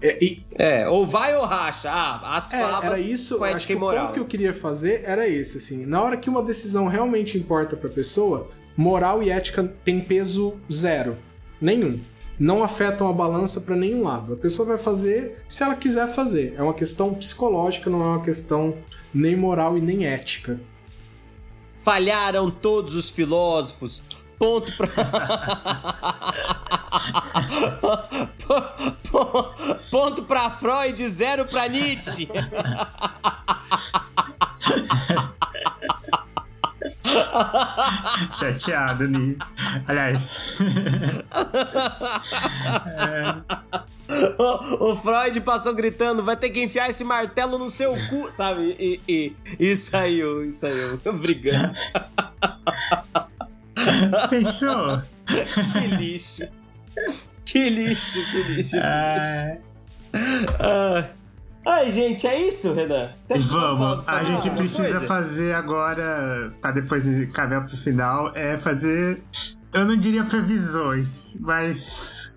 S1: É, e-
S3: É, ou vai ou racha. Ah, as
S1: é,
S3: favas
S1: era isso,
S3: com
S1: acho que
S3: e
S1: o
S3: moral.
S1: ponto que eu queria fazer era esse, assim. Na hora que uma decisão realmente importa pra pessoa, moral e ética tem peso zero. Nenhum. Não afetam a balança pra nenhum lado. A pessoa vai fazer se ela quiser fazer. É uma questão psicológica, não é uma questão nem moral e nem ética.
S3: Falharam todos os filósofos. Ponto pra. *laughs* *laughs* *laughs* Ponto pra Freud, zero pra Nietzsche. *laughs*
S4: Chateado nisso. Aliás. *laughs*
S3: O, o Freud passou gritando: vai ter que enfiar esse martelo no seu cu, sabe? E, e, e saiu, e saiu, brigando.
S4: Pensou?
S3: Que lixo. *laughs* Que lixo, que lixo. que lixo.
S4: Ah,
S3: Ah. Ai, gente, é isso, Renan? Tem-
S4: Vamos, a gente precisa
S3: coisa?
S4: fazer agora, pra depois caminhar pro final, é fazer. Eu não diria previsões, mas.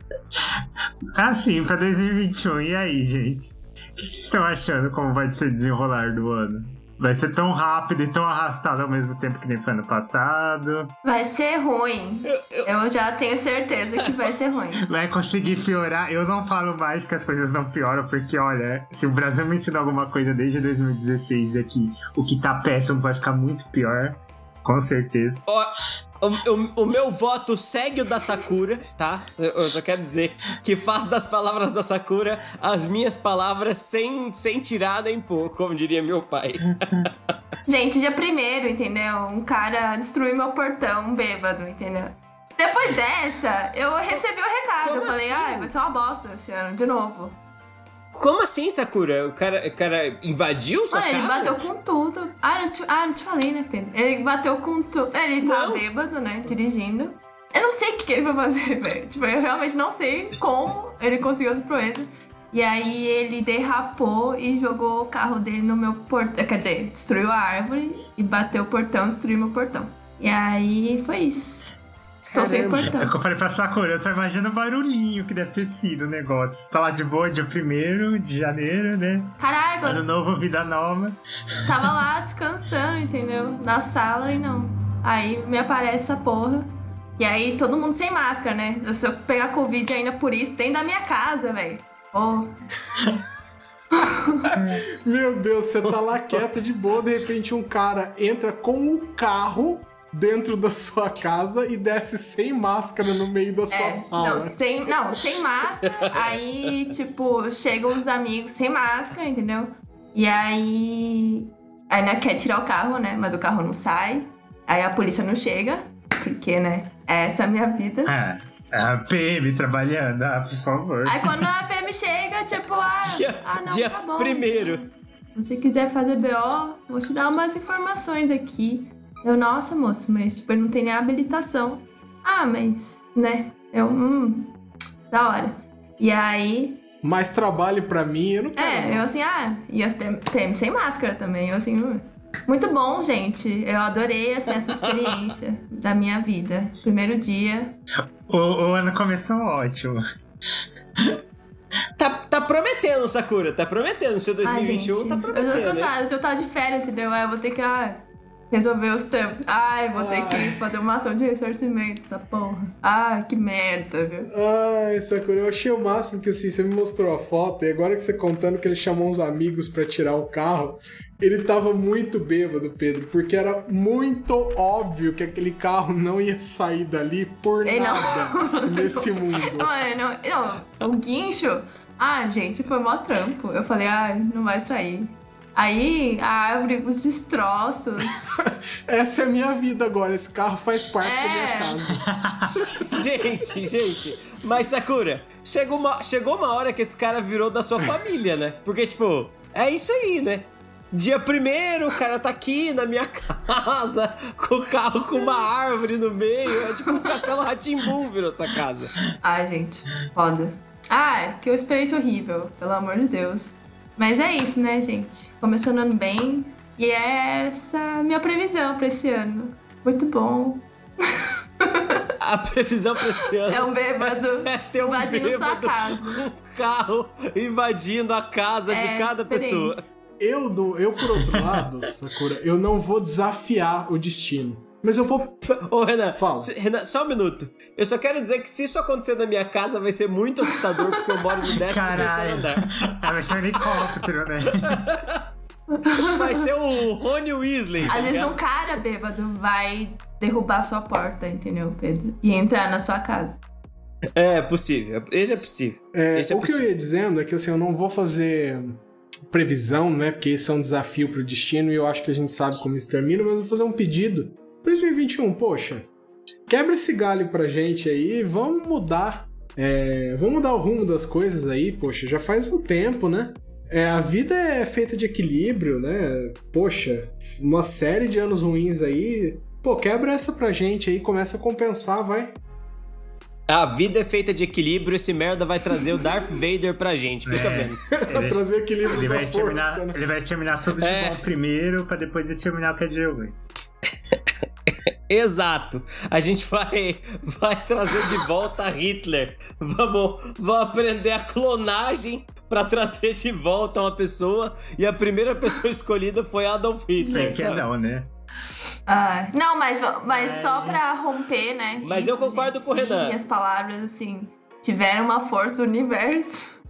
S4: Assim, pra 2021. E aí, gente? O que vocês estão achando como vai ser o desenrolar do ano? Vai ser tão rápido e tão arrastado ao mesmo tempo que nem foi ano passado?
S2: Vai ser ruim. Eu já tenho certeza que vai ser ruim. *laughs*
S4: Vai conseguir piorar? Eu não falo mais que as coisas não pioram, porque olha, se o Brasil me ensinou alguma coisa desde 2016 é que o que tá péssimo vai ficar muito pior. Com certeza.
S3: O, o- o meu voto segue o da Sakura, tá? Eu, eu só quero dizer que faço das palavras da Sakura as minhas palavras sem, sem tirar nem pôr, como diria meu pai. *laughs*
S2: Gente, dia primeiro, entendeu? Um cara destruiu meu portão bêbado, entendeu? Depois dessa, eu recebi o recado.
S3: Como
S2: eu falei,
S3: assim?
S2: ai, vai ser uma bosta esse ano, de novo.
S3: Como assim, Sakura? O cara, o cara invadiu sua
S2: Mano, ele
S3: casa?
S2: bateu com tudo. Ah, não te, ah, te falei, né, Pedro? Ele bateu com tudo. Ele tava
S3: Não.
S2: bêbado, né? Dirigindo. Eu não sei o que, que ele vai fazer, *laughs* velho. Tipo, eu realmente não sei como ele conseguiu essa proeza. E aí ele derrapou e jogou o carro dele no meu portão. Quer dizer, destruiu a árvore e bateu o portão, destruiu meu portão. E aí foi isso. Estou sem.
S4: É o que eu falei pra Sakura, eu só imagino o barulhinho que deve ter sido o negócio. Você tá lá de boa dia 1 de janeiro, né?
S2: Caralho,
S4: Ano novo, vida nova.
S2: tava lá descansando, entendeu? Na sala e não. Aí me aparece essa porra. E aí todo mundo sem máscara, né? Se eu pegar Covid ainda por isso, dentro da minha casa, velho. Oh, *laughs*
S1: Meu Deus, você tá lá quieto de boa, de repente um cara entra com o carro dentro da sua casa e desce sem máscara no meio da sua
S2: é,
S1: sala.
S2: não, sem, não, sem máscara. aí, tipo, chegam os amigos sem máscara, entendeu? E aí. Aí né, quer tirar o carro, né? Mas o carro não sai. Aí a polícia não chega. Porque, né? Essa é a minha vida.
S4: Ah, a PM trabalhando, ah, por favor.
S2: Aí quando a PM chega, tipo, ah,
S3: Dia-
S2: ah não,
S3: dia
S2: tá bom.
S3: primeiro.
S2: Se você quiser fazer BO, vou te dar umas informações aqui. Eu, nossa, moço, mas tipo, ele não tem nem habilitação. Ah, mas, né? Eu, hum, da hora. E aí,
S1: Mais trabalho pra mim, eu não quero.
S2: é, eu assim, ah, e as PM, PM sem máscara também. Eu assim, hum. Muito bom, gente. Eu adorei assim, essa experiência *laughs* da minha vida. Primeiro dia.
S4: O, o ano começou ótimo.
S3: Tá, tá prometendo, Sakura, tá prometendo. Seu
S2: Ah,
S3: 2021
S2: gente,
S3: tá
S2: eu tô
S3: prometendo.
S2: cansada, eu tava de férias, entendeu? Eu vou ter que, ah, resolver os trampos. Ai, vou ter
S1: Ai.
S2: que fazer uma ação de ressarcimento, essa porra. Ai, que merda, viu?
S1: Ai, Sakura, eu achei o máximo que assim, você me mostrou a foto e agora que você contando que ele chamou uns amigos pra tirar o carro, ele tava muito bêbado, Pedro, porque era muito óbvio que aquele carro não ia sair dali por
S2: não.
S1: nada *laughs* nesse mundo.
S2: Mano, não, o guincho. Ah, gente, foi mó trampo. Eu falei, ai, não vai sair. Aí a árvore, os destroços. *laughs*
S1: Essa é a minha vida agora, esse carro faz parte da minha
S2: É.
S1: casa. *laughs*
S3: gente, gente. Mas, Sakura, chegou uma, chegou uma hora que esse cara virou da sua família, né? Porque, tipo, é isso aí, né? Dia primeiro, o cara tá aqui na minha casa, *laughs* com o carro com uma árvore no meio. É tipo um castelo Ratimbum virou essa casa.
S2: Ai, gente, foda. Ah, que experiência horrível, pelo amor de Deus. Mas é isso, né, gente? Começando ano bem. E é essa a minha previsão pra esse ano. Muito bom. *laughs*
S3: A previsão pra esse ano
S2: É um bêbado *laughs*
S3: é ter um
S2: invadindo sua
S3: bêbado
S2: casa.
S3: com um carro invadindo a casa de
S2: É
S3: cada
S2: experiência.
S3: pessoa.
S1: Eu, do, eu, por outro lado, *laughs* Sakura, eu não vou desafiar o destino. Mas eu vou.
S3: Ô, Renan,
S1: Fala.
S3: se- Renan, só um minuto. Eu só quero dizer que se isso acontecer na minha casa, vai ser muito assustador, porque eu moro no 13 terceiro
S4: Caralho.
S3: andar. *laughs*
S4: Ah, vai ser um helicóptero, né?
S3: Vai ser o Rony Weasley. tá
S2: Às vezes
S3: ligado?
S2: um cara bêbado vai derrubar sua porta, entendeu, Pedro? E entrar na sua casa.
S3: É possível. Esse é possível.
S1: É,
S3: Esse é
S1: o que eu
S3: possível.
S1: ia dizendo é que assim, eu não vou fazer previsão, né? Porque isso é um desafio pro destino e eu acho que a gente sabe como isso termina, mas eu vou fazer um pedido. 2021, poxa, quebra esse galho pra gente aí, vamos mudar. é, vamos mudar o rumo das coisas aí, poxa, já faz um tempo, né? É, a vida é feita de equilíbrio, né? Poxa, uma série de anos ruins aí. Pô, quebra essa pra gente aí, começa a compensar, vai.
S3: A vida é feita de equilíbrio, esse merda vai trazer o Darth *laughs* Vader pra gente. Fica
S4: É.
S3: vendo.
S1: Pra *laughs* trazer equilíbrio
S4: Ele
S1: pra
S4: vai,
S1: força,
S4: terminar,
S1: né?
S4: ele vai terminar tudo de
S3: É.
S4: bom primeiro, pra depois ele terminar o que é de ruim. *laughs*
S3: Exato. A gente vai, vai trazer de volta Hitler. Vamos, vamos aprender a clonagem pra trazer de volta uma pessoa. E a primeira pessoa *laughs* escolhida foi Adolf Hitler.
S4: É não, né?
S2: Ah, não, mas, mas só pra romper, né?
S3: Mas eu concordo
S2: gente,
S3: com o Renan.
S2: sim, as palavras, assim, tiveram uma força do universo. *laughs*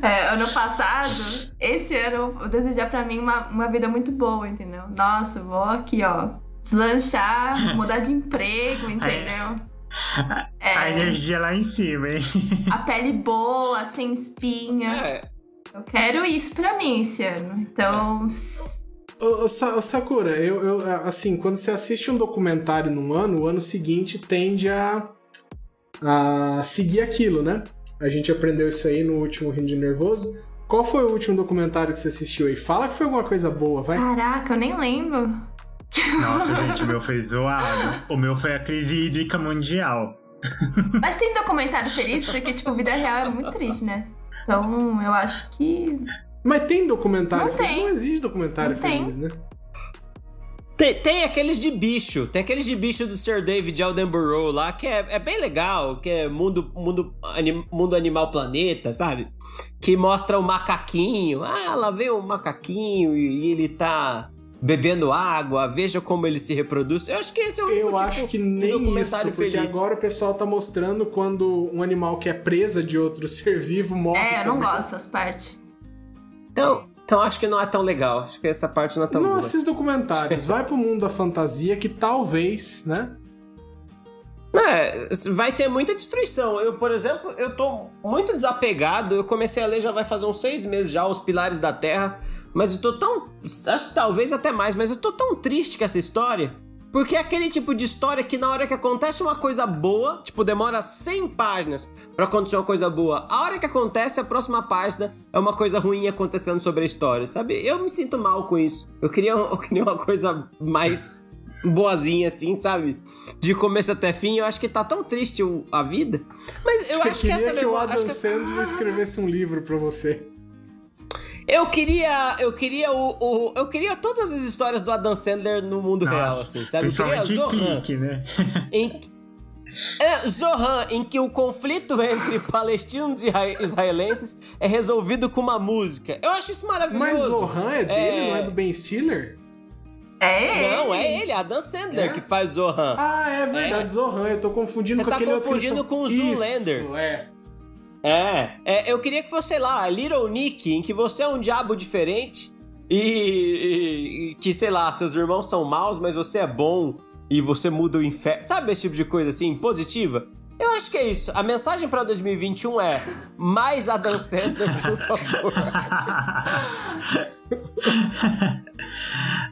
S2: É, ano passado, esse ano, eu desejar pra mim uma, uma vida muito boa, entendeu? Nossa, vou aqui, ó, deslanchar, *laughs* mudar de emprego, entendeu? É.
S4: A energia lá em cima, hein?
S2: A pele boa, sem espinha.
S3: É,
S2: Eu quero isso pra mim esse ano. Então,
S1: Ô, ô, Sa- ô, Sakura, eu, eu, assim, quando você assiste um documentário num ano, o ano seguinte tende a, a seguir aquilo, né? A gente aprendeu isso aí no último Rindo de Nervoso. Qual foi o último documentário que você assistiu aí? Fala que foi alguma coisa boa, vai.
S2: caraca, eu nem lembro.
S4: Nossa, gente, o meu foi zoado. O meu foi a crise hídrica mundial.
S2: Mas tem documentário feliz, porque, tipo, vida real é muito triste, né? Então, eu acho que.
S1: Mas tem documentário
S2: Não
S1: feliz?
S2: tem.
S1: Não existe documentário
S2: Não tem.
S1: feliz, né?
S3: Tem, tem aqueles de bicho, tem aqueles de bicho do Sir David Aldenborough lá, que é, é bem legal, que é mundo, mundo, anim- mundo Animal Planeta, sabe? Que mostra o macaquinho. Ah, lá vem o macaquinho e ele tá bebendo água, veja como ele se reproduz. Eu acho que esse é o único
S1: Eu
S3: tipo
S1: acho que nem
S3: documentário
S1: isso, porque
S3: feliz.
S1: agora o pessoal tá mostrando quando um animal que é presa de outro *laughs* ser vivo morre.
S2: É, eu não
S1: também.
S2: gosto dessas partes.
S3: Então, então acho que não é tão legal. Acho que essa parte não é tão
S1: Não
S3: boa.
S1: assista documentários, *laughs* vai pro mundo da fantasia que talvez, né?
S3: É, vai ter muita destruição. Eu, por exemplo, eu tô muito desapegado. Eu comecei a ler já vai fazer uns seis meses já, Os Pilares da Terra. Mas eu tô tão. Acho que talvez até mais, mas eu tô tão triste com essa história. Porque é aquele tipo de história que na hora que acontece uma coisa boa, tipo, demora 100 páginas pra acontecer uma coisa boa. A hora que acontece, a próxima página é uma coisa ruim acontecendo sobre a história, sabe? Eu me sinto mal com isso. Eu queria, *laughs* eu queria uma coisa mais boazinha, assim, sabe? De começo até fim. Eu acho que tá tão triste a vida. Mas eu
S1: Você
S3: acho que
S1: queria
S3: essa é
S1: que o
S3: memória.
S1: Adam
S3: que...
S1: Sandler escrevesse um livro pra você.
S3: Eu queria. Eu queria o, o- Eu queria todas as histórias do Adam Sandler no mundo real, assim, sabe? Eu queria Zohan.
S4: clique, né? *laughs*
S3: Em, é, Zohan, em que o conflito entre *laughs* palestinos e isra- israelenses é resolvido com uma música. Eu acho isso maravilhoso.
S1: Mas Zohan é dele,
S3: É.
S1: não é do Ben Stiller?
S2: É ele.
S3: Não, é ele, Adam Sandler,
S1: É?
S3: que faz Zohan.
S1: Ah, é verdade, Zohan. Eu tô confundindo
S3: Você
S1: com
S3: tá
S1: aquele outro.
S3: confundindo com o Zoolander.
S1: Isso, é.
S3: É, é, eu queria que fosse, sei lá, Little Nick, em que você é um diabo diferente e, e- e que, sei lá, seus irmãos são maus, mas você é bom e você muda o inferno. Sabe esse tipo de coisa assim, positiva? Eu acho que é isso. A mensagem pra 2021 é mais Adam Sandler, por favor. *laughs*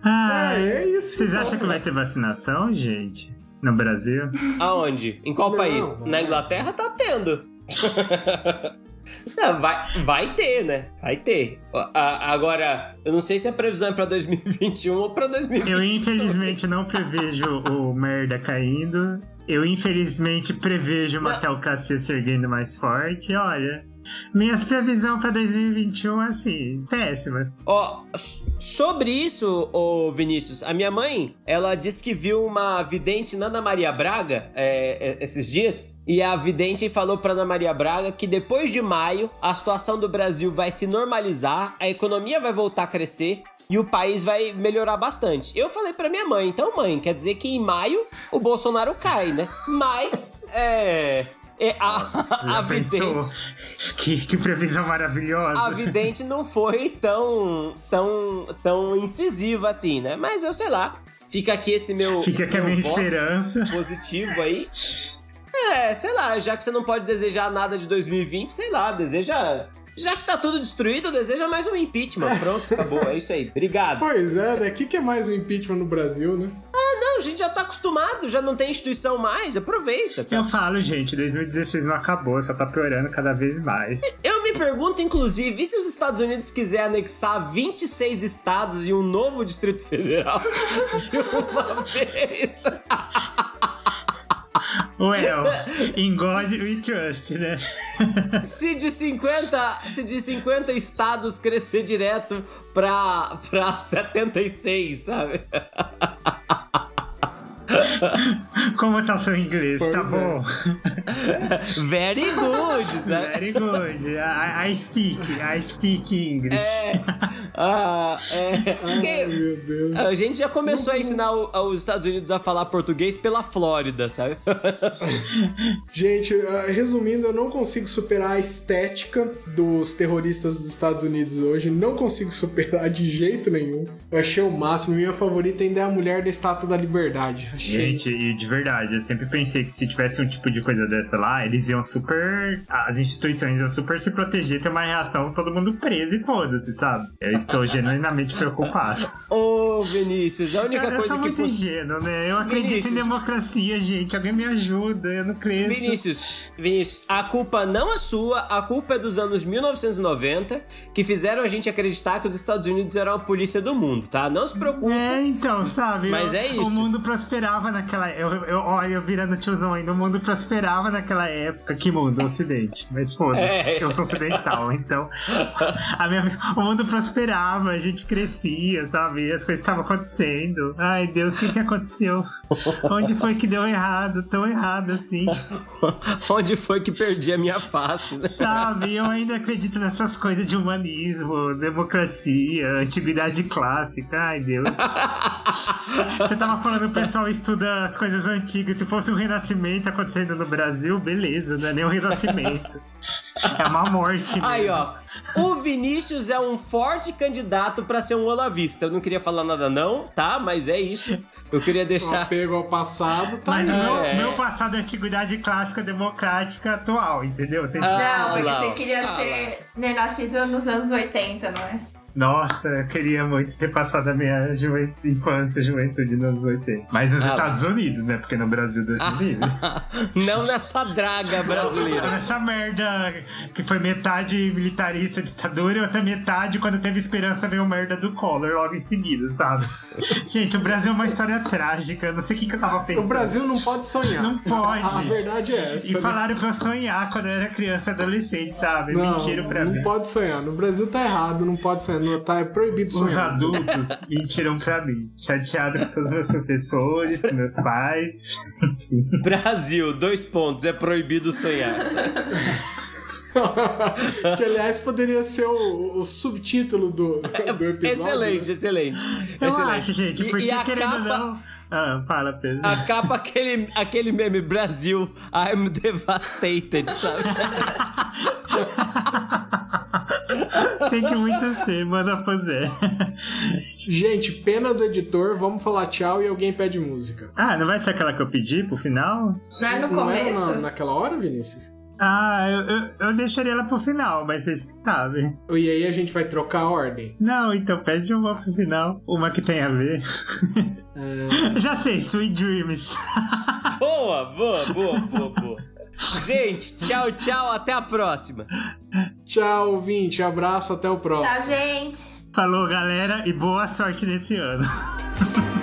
S4: Ah,
S1: É, é isso,
S4: Vocês
S1: então,
S4: acham que
S1: né?
S4: vai ter vacinação, gente? No Brasil?
S3: Aonde? Em qual
S1: Não,
S3: país? Na Inglaterra tá tendo. *laughs* Não, vai, vai ter, né? Vai ter. A- agora, eu não sei se a previsão é pra 2021 ou pra 2022.
S4: Eu infelizmente não prevejo o merda caindo. Eu infelizmente prevejo o Matel Cassia se erguendo mais forte. Olha, minhas previsões pra 2021 assim, péssimas.
S3: Ó, s- sobre isso, ô Vinícius, a minha mãe, ela disse que viu uma vidente na Ana Maria Braga é, é, esses dias, e a vidente falou pra Ana Maria Braga que depois de maio a situação do Brasil vai se normalizar, a economia vai voltar a crescer e o país vai melhorar bastante. Eu falei pra minha mãe, então mãe, quer dizer que em maio o Bolsonaro cai, né? Mas, é... é a, *laughs* a
S4: Já pensou?
S3: vidente...
S4: Que, que previsão maravilhosa.
S3: A vidente não foi tão, tão, tão incisiva assim, né? Mas eu sei lá. Fica aqui esse meu,
S4: Fica
S3: esse
S4: aqui a
S3: meu
S4: minha
S3: voto
S4: esperança.
S3: positivo aí. É, sei lá, já que você não pode desejar nada de 2020, sei lá, deseja. Já que tá tudo destruído, deseja mais um impeachment. Pronto, acabou. É isso aí. Obrigado.
S1: Pois é, né? O que, que é mais um impeachment no Brasil, né?
S3: Não, a gente já tá acostumado, já não tem instituição mais. Aproveita,
S4: Eu
S3: sabe?
S4: falo, gente, 2016 não acabou, só tá piorando cada vez mais.
S3: Eu me pergunto, inclusive, e se os Estados Unidos quiser anexar 26 estados e um novo Distrito Federal *laughs* de uma vez? *laughs*
S4: Well, in God we trust, né? *laughs*
S3: Se de 50, se de 50 estados crescer direto pra, pra 76, sabe? *laughs*
S4: Como tá o seu inglês?
S1: Pois
S4: tá
S1: é.
S4: bom? *laughs*
S3: Very good, *laughs* sabe?
S4: Very good. I, I speak, I speak English.
S3: É, ah, é,
S1: Ai, meu Deus.
S3: a gente já começou a ensinar os Estados Unidos a falar português pela Flórida, sabe?
S1: Gente, ah, resumindo, eu não consigo superar a estética dos terroristas dos Estados Unidos hoje. Não consigo superar de jeito nenhum. Eu achei o máximo. Minha favorita ainda é a mulher da Estátua da Liberdade.
S4: Gente, e de verdade, eu sempre pensei que se tivesse um tipo de coisa dessa lá, eles iam super. As instituições iam super se proteger, ter uma reação, todo mundo preso e foda-se, sabe? Eu estou genuinamente preocupado. *laughs*
S3: Ô, Vinícius, a única
S4: Cara, eu
S3: coisa
S4: sou
S3: que
S4: muito
S3: fosse...
S4: ingênuo, né? Eu acredito
S3: Vinícius.
S4: em democracia, gente. Alguém me ajuda, eu não creio.
S3: Vinícius, Vinícius, a culpa não é sua, a culpa é dos anos 1990, que fizeram a gente acreditar que os Estados Unidos eram a polícia do mundo, tá? Não se preocupe.
S4: É, então, sabe?
S3: Mas
S4: Eu-
S3: é isso.
S4: O mundo prosperava naquela eu, eu Olha, eu virando tiozão ainda. O mundo prosperava naquela época. Que mundo? Ocidente. Mas foda-se.
S3: É.
S4: Eu sou ocidental, então. *laughs* A minha, o mundo prosperava, a gente crescia, sabe? As coisas estavam acontecendo. Ai, Deus, o que, que aconteceu? Onde foi que deu errado? Tão errado assim. *laughs*
S3: Onde foi que perdi a minha face, né?
S4: Sabe, eu ainda acredito nessas coisas de humanismo, democracia, antiguidade clássica. Ai, Deus. *laughs* Você tava falando pessoal estuda as coisas antigas. Se fosse um renascimento acontecendo no Brasil, beleza, não é nem um renascimento. É uma morte mesmo.
S3: Aí, ó. O Vinícius é um forte candidato pra ser um olavista. Eu não queria falar nada não, tá? Mas é isso. Eu queria deixar...
S1: apego ao passado, tá
S4: Mas meu,
S3: É.
S4: meu passado é antiguidade clássica democrática atual, entendeu? Tem-
S3: Ah,
S2: Não, porque
S3: lá,
S2: você queria
S3: Ah,
S2: ser nascido nos anos 80, não é?
S4: Nossa, eu queria muito ter passado a minha juven- infância, juventude nos anos 80. Mas nos
S3: Ah.
S4: Estados Unidos, né? Porque no Brasil, me livre. *laughs*
S3: não nessa draga brasileira.
S4: Essa merda que foi metade militarista, ditadura, e outra metade, quando teve esperança, veio merda do Collor logo em seguida, sabe? *laughs* Gente, o Brasil é uma história trágica. Eu não sei o que, que eu tava pensando.
S1: O Brasil não pode sonhar.
S4: Não pode. *laughs*
S1: A, verdade é essa.
S4: E
S1: né?
S4: falaram pra eu sonhar quando eu era criança e adolescente, sabe?
S1: Não,
S4: Mentiram pra
S1: não
S4: mim.
S1: pode sonhar. No Brasil tá errado, não pode sonhar. Tá, é proibido
S4: Os
S1: sonhar.
S4: adultos mentiram pra mim. Chateado com todos os meus professores, com meus pais. *laughs*
S3: Brasil, dois pontos. É proibido sonhar. *laughs*
S1: que aliás poderia ser o, o subtítulo do, do *laughs* episódio.
S3: Excelente,
S1: né?
S3: excelente.
S4: Eu
S3: excelente.
S4: acho, gente,
S3: E-
S4: porque
S3: e a
S4: querendo
S3: capa,
S4: não. Ah, fala, Pedro.
S3: A capa, aquele, aquele meme Brasil, I'm devastated, sabe? *laughs*
S4: Tem que muito ser, manda Zé.
S1: Gente, pena do editor, vamos falar tchau e alguém pede música.
S4: Ah, não vai ser aquela que eu pedi pro final?
S2: Não é no
S1: Não era
S2: começo?
S1: na- naquela hora, Vinícius?
S4: Ah, eu, eu, eu deixaria ela pro final, mas vocês que sabem.
S1: E aí a gente vai trocar a ordem.
S4: Não, então pede uma pro final. Uma que tem a ver.
S1: É, *laughs*
S4: Já sei, Sweet Dreams.
S3: Boa, boa, boa, boa, boa. Gente, tchau, tchau, até a próxima.
S1: Tchau, ouvinte. Abraço, até o próximo.
S2: Tchau, gente.
S4: Falou, galera, e boa sorte nesse ano. *laughs*